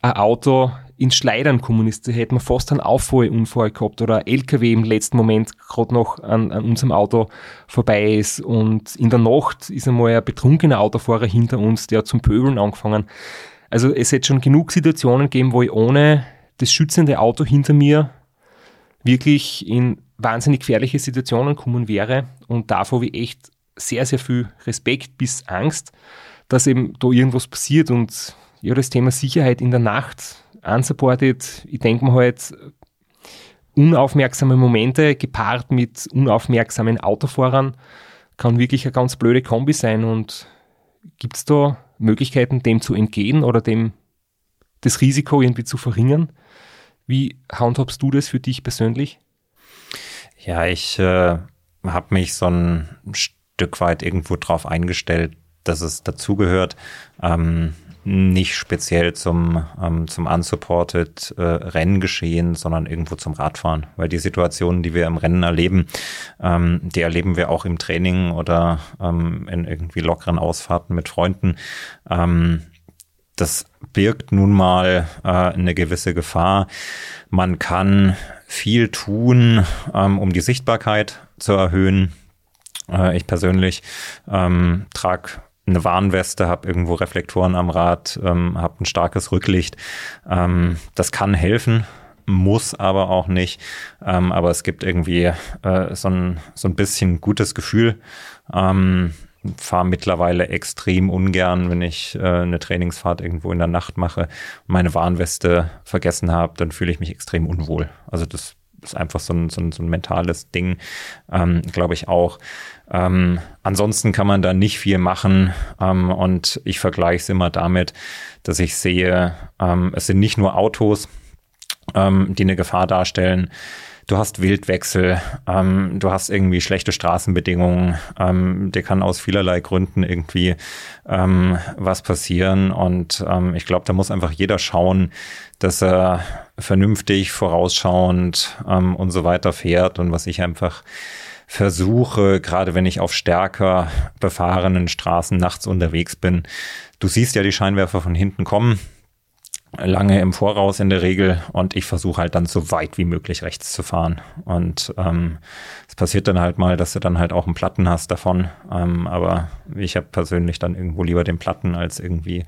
ein Auto ins Schleidern kommen ist. Da hätte man fast einen Auffahrunfall gehabt oder ein LKW im letzten Moment gerade noch an, an, unserem Auto vorbei ist. Und in der Nacht ist einmal ein betrunkener Autofahrer hinter uns, der hat zum Pöbeln angefangen. Also es hätte schon genug Situationen gegeben, wo ich ohne das schützende Auto hinter mir wirklich in wahnsinnig gefährliche Situationen kommen wäre. Und davor ich echt sehr, sehr viel Respekt bis Angst dass eben da irgendwas passiert und ja, das Thema Sicherheit in der Nacht unsupported, ich denke mir halt, unaufmerksame Momente gepaart mit unaufmerksamen Autofahrern kann wirklich eine ganz blöde Kombi sein und gibt es da Möglichkeiten, dem zu entgehen oder dem das Risiko irgendwie zu verringern? Wie handhabst du das für dich persönlich? Ja, ich äh, habe mich so ein Stück weit irgendwo drauf eingestellt, dass es dazugehört. Ähm, nicht speziell zum, ähm, zum unsupported äh, Renngeschehen, sondern irgendwo zum Radfahren. Weil die Situationen, die wir im Rennen erleben, ähm, die erleben wir auch im Training oder ähm, in irgendwie lockeren Ausfahrten mit Freunden. Ähm, das birgt nun mal äh, eine gewisse Gefahr. Man kann viel tun, ähm, um die Sichtbarkeit zu erhöhen. Äh, ich persönlich ähm, trage eine Warnweste, habe irgendwo Reflektoren am Rad, ähm, habe ein starkes Rücklicht. Ähm, das kann helfen, muss aber auch nicht. Ähm, aber es gibt irgendwie äh, so, ein, so ein bisschen gutes Gefühl. Ähm, fahre mittlerweile extrem ungern, wenn ich äh, eine Trainingsfahrt irgendwo in der Nacht mache meine Warnweste vergessen habe, dann fühle ich mich extrem unwohl. Also das ist einfach so ein, so ein, so ein mentales Ding, ähm, glaube ich auch. Ähm, ansonsten kann man da nicht viel machen ähm, und ich vergleiche es immer damit, dass ich sehe, ähm, es sind nicht nur Autos, ähm, die eine Gefahr darstellen. du hast Wildwechsel, ähm, du hast irgendwie schlechte Straßenbedingungen, ähm, dir kann aus vielerlei Gründen irgendwie ähm, was passieren. Und ähm, ich glaube, da muss einfach jeder schauen, dass er vernünftig, vorausschauend ähm, und so weiter fährt. Und was ich einfach versuche, gerade wenn ich auf stärker befahrenen Straßen nachts unterwegs bin, du siehst ja die Scheinwerfer von hinten kommen lange im Voraus in der Regel und ich versuche halt dann so weit wie möglich rechts zu fahren. Und ähm, es passiert dann halt mal, dass du dann halt auch einen Platten hast davon. Ähm, aber ich habe persönlich dann irgendwo lieber den Platten als irgendwie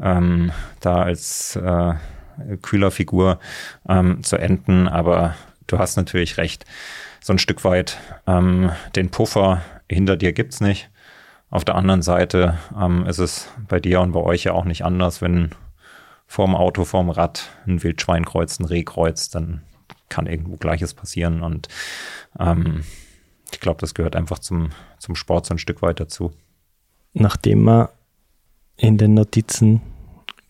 ähm, da als äh, kühler Figur ähm, zu enden. Aber du hast natürlich recht, so ein Stück weit ähm, den Puffer hinter dir gibt's nicht. Auf der anderen Seite ähm, ist es bei dir und bei euch ja auch nicht anders, wenn vorm Auto, vorm Rad ein Wildschwein kreuzt, ein Reh kreuzt, dann kann irgendwo Gleiches passieren. Und ähm, ich glaube, das gehört einfach zum, zum Sport so ein Stück weit dazu. Nachdem wir in den Notizen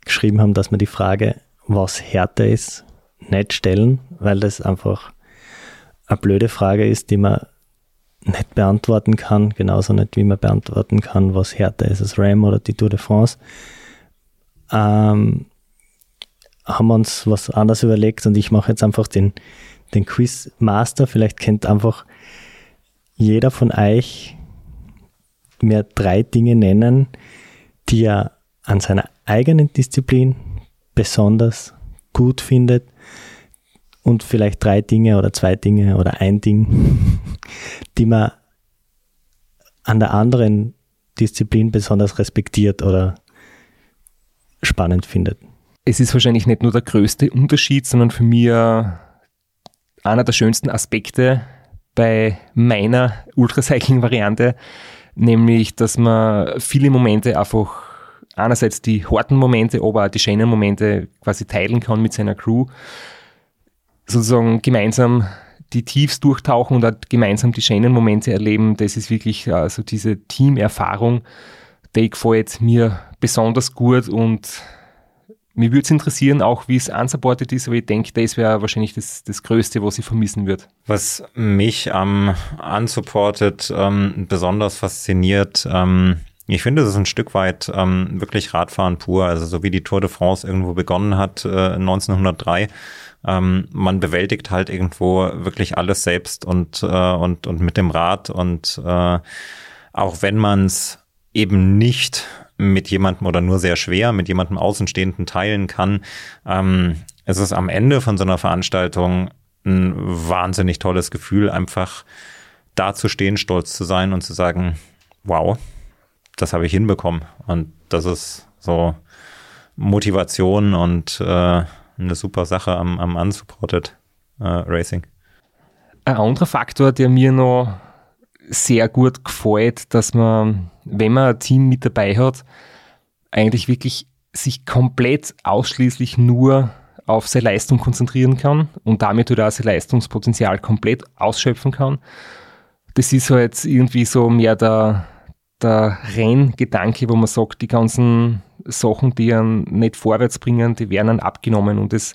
geschrieben haben, dass wir die Frage, was härter ist, nicht stellen, weil das einfach eine blöde Frage ist, die man nicht beantworten kann, genauso nicht wie man beantworten kann, was härter ist, das Ram oder die Tour de France. Ähm, haben wir uns was anderes überlegt und ich mache jetzt einfach den, den Quiz Master. Vielleicht kennt einfach jeder von euch mir drei Dinge nennen, die er an seiner eigenen Disziplin besonders gut findet und vielleicht drei Dinge oder zwei Dinge oder ein Ding, die man an der anderen Disziplin besonders respektiert oder spannend findet. Es ist wahrscheinlich nicht nur der größte Unterschied, sondern für mich einer der schönsten Aspekte bei meiner Ultracycling-Variante, nämlich, dass man viele Momente einfach einerseits die harten Momente, aber auch die schönen Momente quasi teilen kann mit seiner Crew, sozusagen gemeinsam die Tiefs durchtauchen und auch gemeinsam die schönen Momente erleben. Das ist wirklich also diese Teamerfahrung, die gefällt mir besonders gut und mir würde es interessieren, auch wie es unsupported ist, aber ich denke, das wäre wahrscheinlich das, das Größte, was ich vermissen wird. Was mich am ähm, unsupported ähm, besonders fasziniert, ähm, ich finde, das ist ein Stück weit ähm, wirklich Radfahren pur. Also so wie die Tour de France irgendwo begonnen hat äh, 1903. Ähm, man bewältigt halt irgendwo wirklich alles selbst und, äh, und, und mit dem Rad. Und äh, auch wenn man es eben nicht mit jemandem oder nur sehr schwer mit jemandem Außenstehenden teilen kann. Ähm, es ist am Ende von so einer Veranstaltung ein wahnsinnig tolles Gefühl, einfach da zu stehen, stolz zu sein und zu sagen, wow, das habe ich hinbekommen. Und das ist so Motivation und äh, eine super Sache am, am Unsupported äh, Racing. Ein anderer Faktor, der mir noch sehr gut gefällt, dass man, wenn man ein Team mit dabei hat, eigentlich wirklich sich komplett ausschließlich nur auf seine Leistung konzentrieren kann und damit oder auch sein Leistungspotenzial komplett ausschöpfen kann. Das ist halt irgendwie so mehr der, der Renngedanke, wo man sagt, die ganzen Sachen, die einen nicht vorwärts bringen, die werden dann abgenommen und das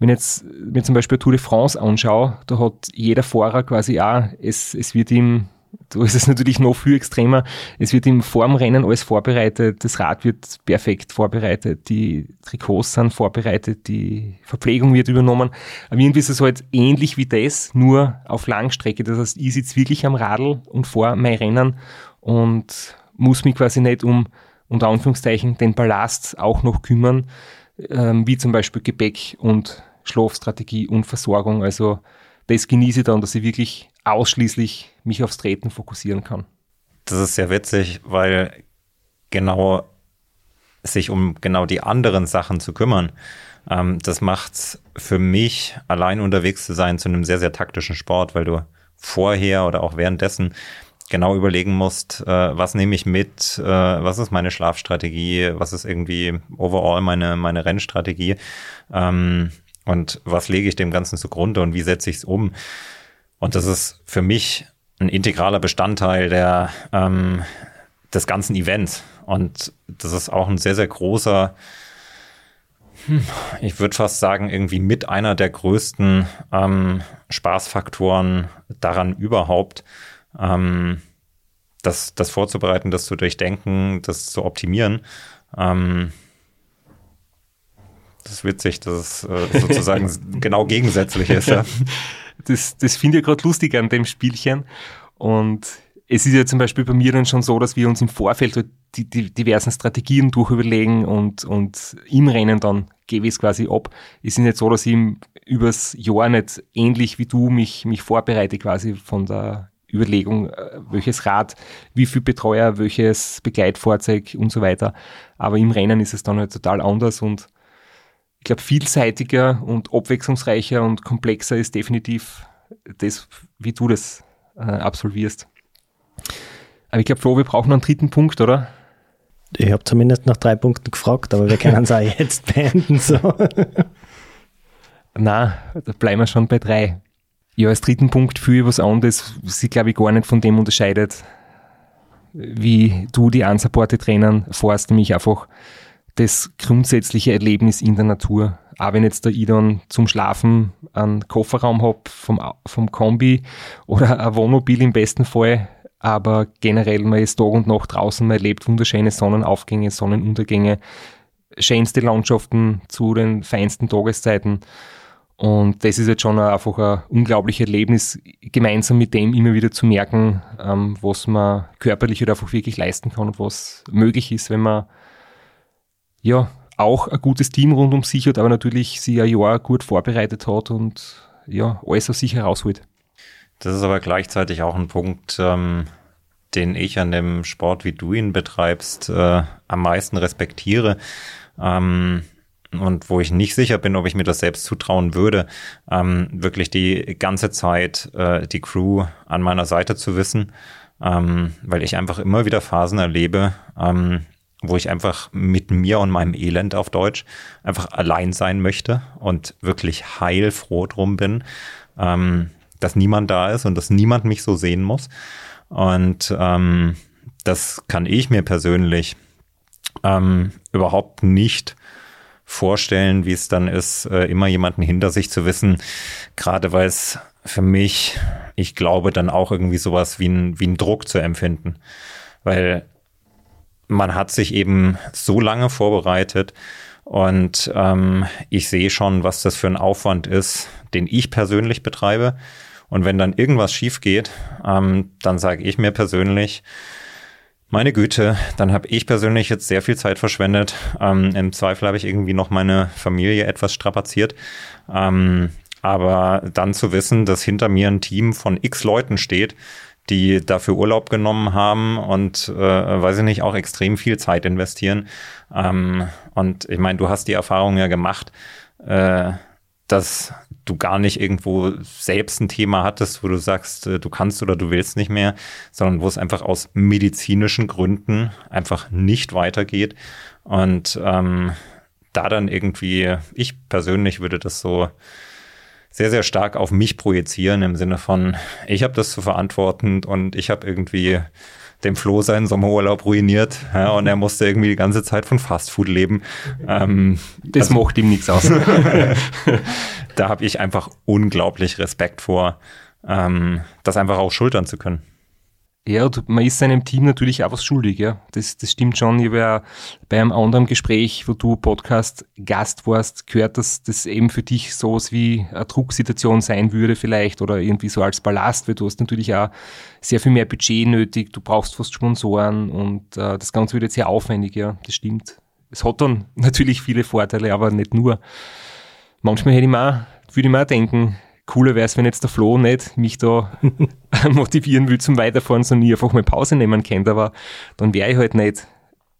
wenn jetzt mir zum Beispiel Tour de France anschaue, da hat jeder Fahrer quasi auch, es, es wird ihm da ist es natürlich noch viel extremer. Es wird im Formrennen alles vorbereitet, das Rad wird perfekt vorbereitet, die Trikots sind vorbereitet, die Verpflegung wird übernommen. Aber irgendwie ist es halt ähnlich wie das, nur auf Langstrecke. Das heißt, ich sitze wirklich am Radl und fahre mein Rennen und muss mich quasi nicht um, unter Anführungszeichen, den Ballast auch noch kümmern, ähm, wie zum Beispiel Gepäck und Schlafstrategie und Versorgung. Also das genieße ich dann, dass ich wirklich ausschließlich mich aufs Treten fokussieren kann. Das ist sehr witzig, weil genau sich um genau die anderen Sachen zu kümmern, ähm, das macht für mich, allein unterwegs zu sein, zu einem sehr, sehr taktischen Sport, weil du vorher oder auch währenddessen genau überlegen musst, äh, was nehme ich mit, äh, was ist meine Schlafstrategie, was ist irgendwie overall meine, meine Rennstrategie ähm, und was lege ich dem Ganzen zugrunde und wie setze ich es um. Und das ist für mich ein integraler Bestandteil der, ähm, des ganzen Events. Und das ist auch ein sehr, sehr großer, Hm, ich würde fast sagen, irgendwie mit einer der größten ähm, Spaßfaktoren daran überhaupt, ähm, das, das vorzubereiten, das zu durchdenken, das zu optimieren. Ähm, das ist witzig, dass es äh, sozusagen genau gegensätzlich ist. Ja. Das, das finde ich gerade lustig an dem Spielchen. Und es ist ja zum Beispiel bei mir dann schon so, dass wir uns im Vorfeld halt die, die diversen Strategien durchüberlegen und, und im Rennen dann gebe ich es quasi ab. Es ist nicht so, dass ich übers Jahr nicht ähnlich wie du mich, mich vorbereite quasi von der Überlegung, äh, welches Rad, wie viel Betreuer, welches Begleitfahrzeug und so weiter. Aber im Rennen ist es dann halt total anders und ich glaube, vielseitiger und abwechslungsreicher und komplexer ist definitiv das, wie du das äh, absolvierst. Aber ich glaube, Flo, wir brauchen noch einen dritten Punkt, oder? Ich habe zumindest nach drei Punkten gefragt, aber wir können es auch jetzt beenden. So. Na, da bleiben wir schon bei drei. Ja, als dritten Punkt für was anderes, sie glaube ich gar nicht von dem unterscheidet, wie du die unsupported Rennen fährst, nämlich einfach das grundsätzliche Erlebnis in der Natur. Auch wenn jetzt der Idon zum Schlafen einen Kofferraum hat vom, vom Kombi oder ein Wohnmobil im besten Fall, aber generell man ist Tag und Nacht draußen, man erlebt wunderschöne Sonnenaufgänge, Sonnenuntergänge, schönste Landschaften zu den feinsten Tageszeiten und das ist jetzt schon einfach ein unglaubliches Erlebnis, gemeinsam mit dem immer wieder zu merken, ähm, was man körperlich oder einfach wirklich leisten kann und was möglich ist, wenn man ja auch ein gutes Team rund um sich hat, aber natürlich sich ein Jahr gut vorbereitet hat und ja, alles aus sich herausholt. Das ist aber gleichzeitig auch ein Punkt, ähm, den ich an dem Sport, wie du ihn betreibst, äh, am meisten respektiere. Ähm, und wo ich nicht sicher bin, ob ich mir das selbst zutrauen würde, ähm, wirklich die ganze Zeit äh, die Crew an meiner Seite zu wissen, ähm, weil ich einfach immer wieder Phasen erlebe, ähm, wo ich einfach mit mir und meinem Elend auf Deutsch einfach allein sein möchte und wirklich heilfroh drum bin, ähm, dass niemand da ist und dass niemand mich so sehen muss. Und ähm, das kann ich mir persönlich ähm, überhaupt nicht vorstellen, wie es dann ist, äh, immer jemanden hinter sich zu wissen, gerade weil es für mich, ich glaube, dann auch irgendwie sowas wie ein, wie ein Druck zu empfinden. Weil man hat sich eben so lange vorbereitet und ähm, ich sehe schon, was das für ein Aufwand ist, den ich persönlich betreibe. Und wenn dann irgendwas schief geht, ähm, dann sage ich mir persönlich, meine Güte, dann habe ich persönlich jetzt sehr viel Zeit verschwendet. Ähm, Im Zweifel habe ich irgendwie noch meine Familie etwas strapaziert. Ähm, aber dann zu wissen, dass hinter mir ein Team von x Leuten steht, die dafür Urlaub genommen haben und, äh, weiß ich nicht, auch extrem viel Zeit investieren. Ähm, und ich meine, du hast die Erfahrung ja gemacht, äh, dass du gar nicht irgendwo selbst ein Thema hattest, wo du sagst, äh, du kannst oder du willst nicht mehr, sondern wo es einfach aus medizinischen Gründen einfach nicht weitergeht. Und ähm, da dann irgendwie, ich persönlich würde das so sehr, sehr stark auf mich projizieren im Sinne von, ich habe das zu verantworten und ich habe irgendwie dem Flo seinen Sommerurlaub ruiniert ja, und er musste irgendwie die ganze Zeit von Fastfood leben. Ähm, das also, macht ihm nichts aus. da habe ich einfach unglaublich Respekt vor, ähm, das einfach auch schultern zu können. Ja, man ist seinem Team natürlich auch was schuldig, ja. Das, das stimmt schon. Ich habe ja bei einem anderen Gespräch, wo du Podcast Gast warst, gehört, dass das eben für dich sowas wie eine Drucksituation sein würde vielleicht oder irgendwie so als Ballast, weil du hast natürlich auch sehr viel mehr Budget nötig, du brauchst fast Sponsoren und äh, das Ganze wird jetzt sehr aufwendig, ja. Das stimmt. Es hat dann natürlich viele Vorteile, aber nicht nur. Manchmal hätte ich auch, würde ich mir auch denken, cooler wäre es, wenn jetzt der Flo nicht mich da motivieren will zum Weiterfahren, sondern ich einfach mal Pause nehmen könnte, aber dann wäre ich halt nicht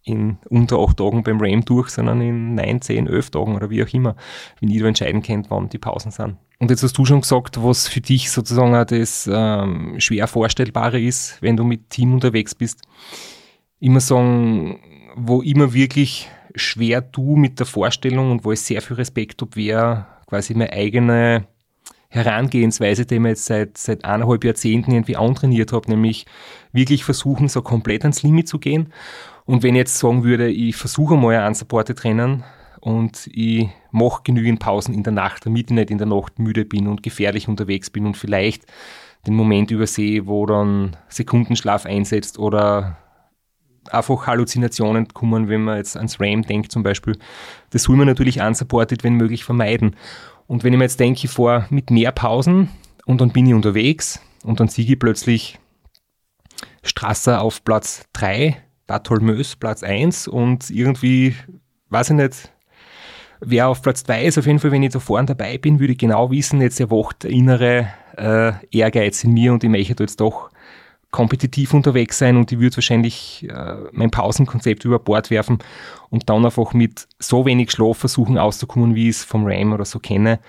in unter acht Tagen beim RAM durch, sondern in neun, zehn, elf Tagen oder wie auch immer, wenn ich da entscheiden könnt, wann die Pausen sind. Und jetzt hast du schon gesagt, was für dich sozusagen auch das ähm, schwer Vorstellbare ist, wenn du mit Team unterwegs bist. Immer sagen, wo immer wirklich schwer du mit der Vorstellung und wo ich sehr viel Respekt habe, wäre quasi meine eigene Herangehensweise, die ich jetzt seit, seit eineinhalb Jahrzehnten irgendwie antrainiert habe, nämlich wirklich versuchen, so komplett ans Limit zu gehen. Und wenn ich jetzt sagen würde, ich versuche mal ein Unsupported Rennen und ich mache genügend Pausen in der Nacht, damit ich nicht in der Nacht müde bin und gefährlich unterwegs bin und vielleicht den Moment übersehe, wo dann Sekundenschlaf einsetzt oder einfach Halluzinationen kommen, wenn man jetzt ans RAM denkt zum Beispiel. Das soll man natürlich unsupported, wenn möglich, vermeiden. Und wenn ich mir jetzt denke, ich fahre mit mehr Pausen und dann bin ich unterwegs und dann sehe ich plötzlich Strasser auf Platz 3, Bartholmös Platz 1 und irgendwie, weiß ich nicht, wer auf Platz 2 ist, auf jeden Fall, wenn ich da vorne dabei bin, würde ich genau wissen, jetzt erwacht der innere äh, Ehrgeiz in mir und ich möchte jetzt doch kompetitiv unterwegs sein und ich würde wahrscheinlich äh, mein Pausenkonzept über Bord werfen und dann einfach mit so wenig Schlaf versuchen auszukommen, wie ich es vom RAM oder so kenne.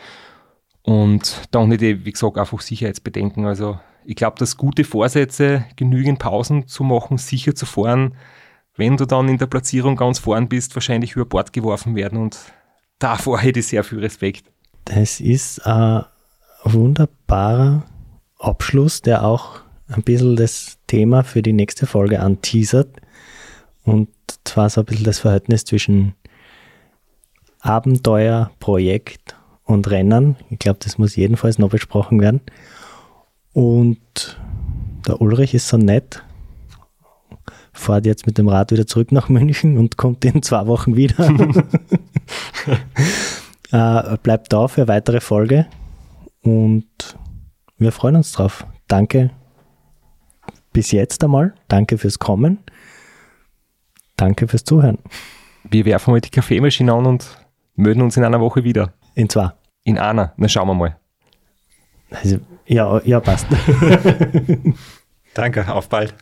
Und dann nicht, wie gesagt, einfach Sicherheitsbedenken. Also ich glaube, dass gute Vorsätze, genügend Pausen zu machen, sicher zu fahren, wenn du dann in der Platzierung ganz vorn bist, wahrscheinlich über Bord geworfen werden und davor hätte ich sehr viel Respekt. Das ist ein wunderbarer Abschluss, der auch ein bisschen das Thema für die nächste Folge anteasert. Und zwar so ein bisschen das Verhältnis zwischen Abenteuer, Projekt und Rennen. Ich glaube, das muss jedenfalls noch besprochen werden. Und der Ulrich ist so nett, fährt jetzt mit dem Rad wieder zurück nach München und kommt in zwei Wochen wieder. äh, bleibt da für eine weitere Folge und wir freuen uns drauf. Danke bis jetzt einmal. Danke fürs Kommen. Danke fürs Zuhören. Wir werfen heute die Kaffeemaschine an und melden uns in einer Woche wieder. In zwei. In einer. Na schauen wir mal. Also, ja, ja, passt. Danke, auf bald.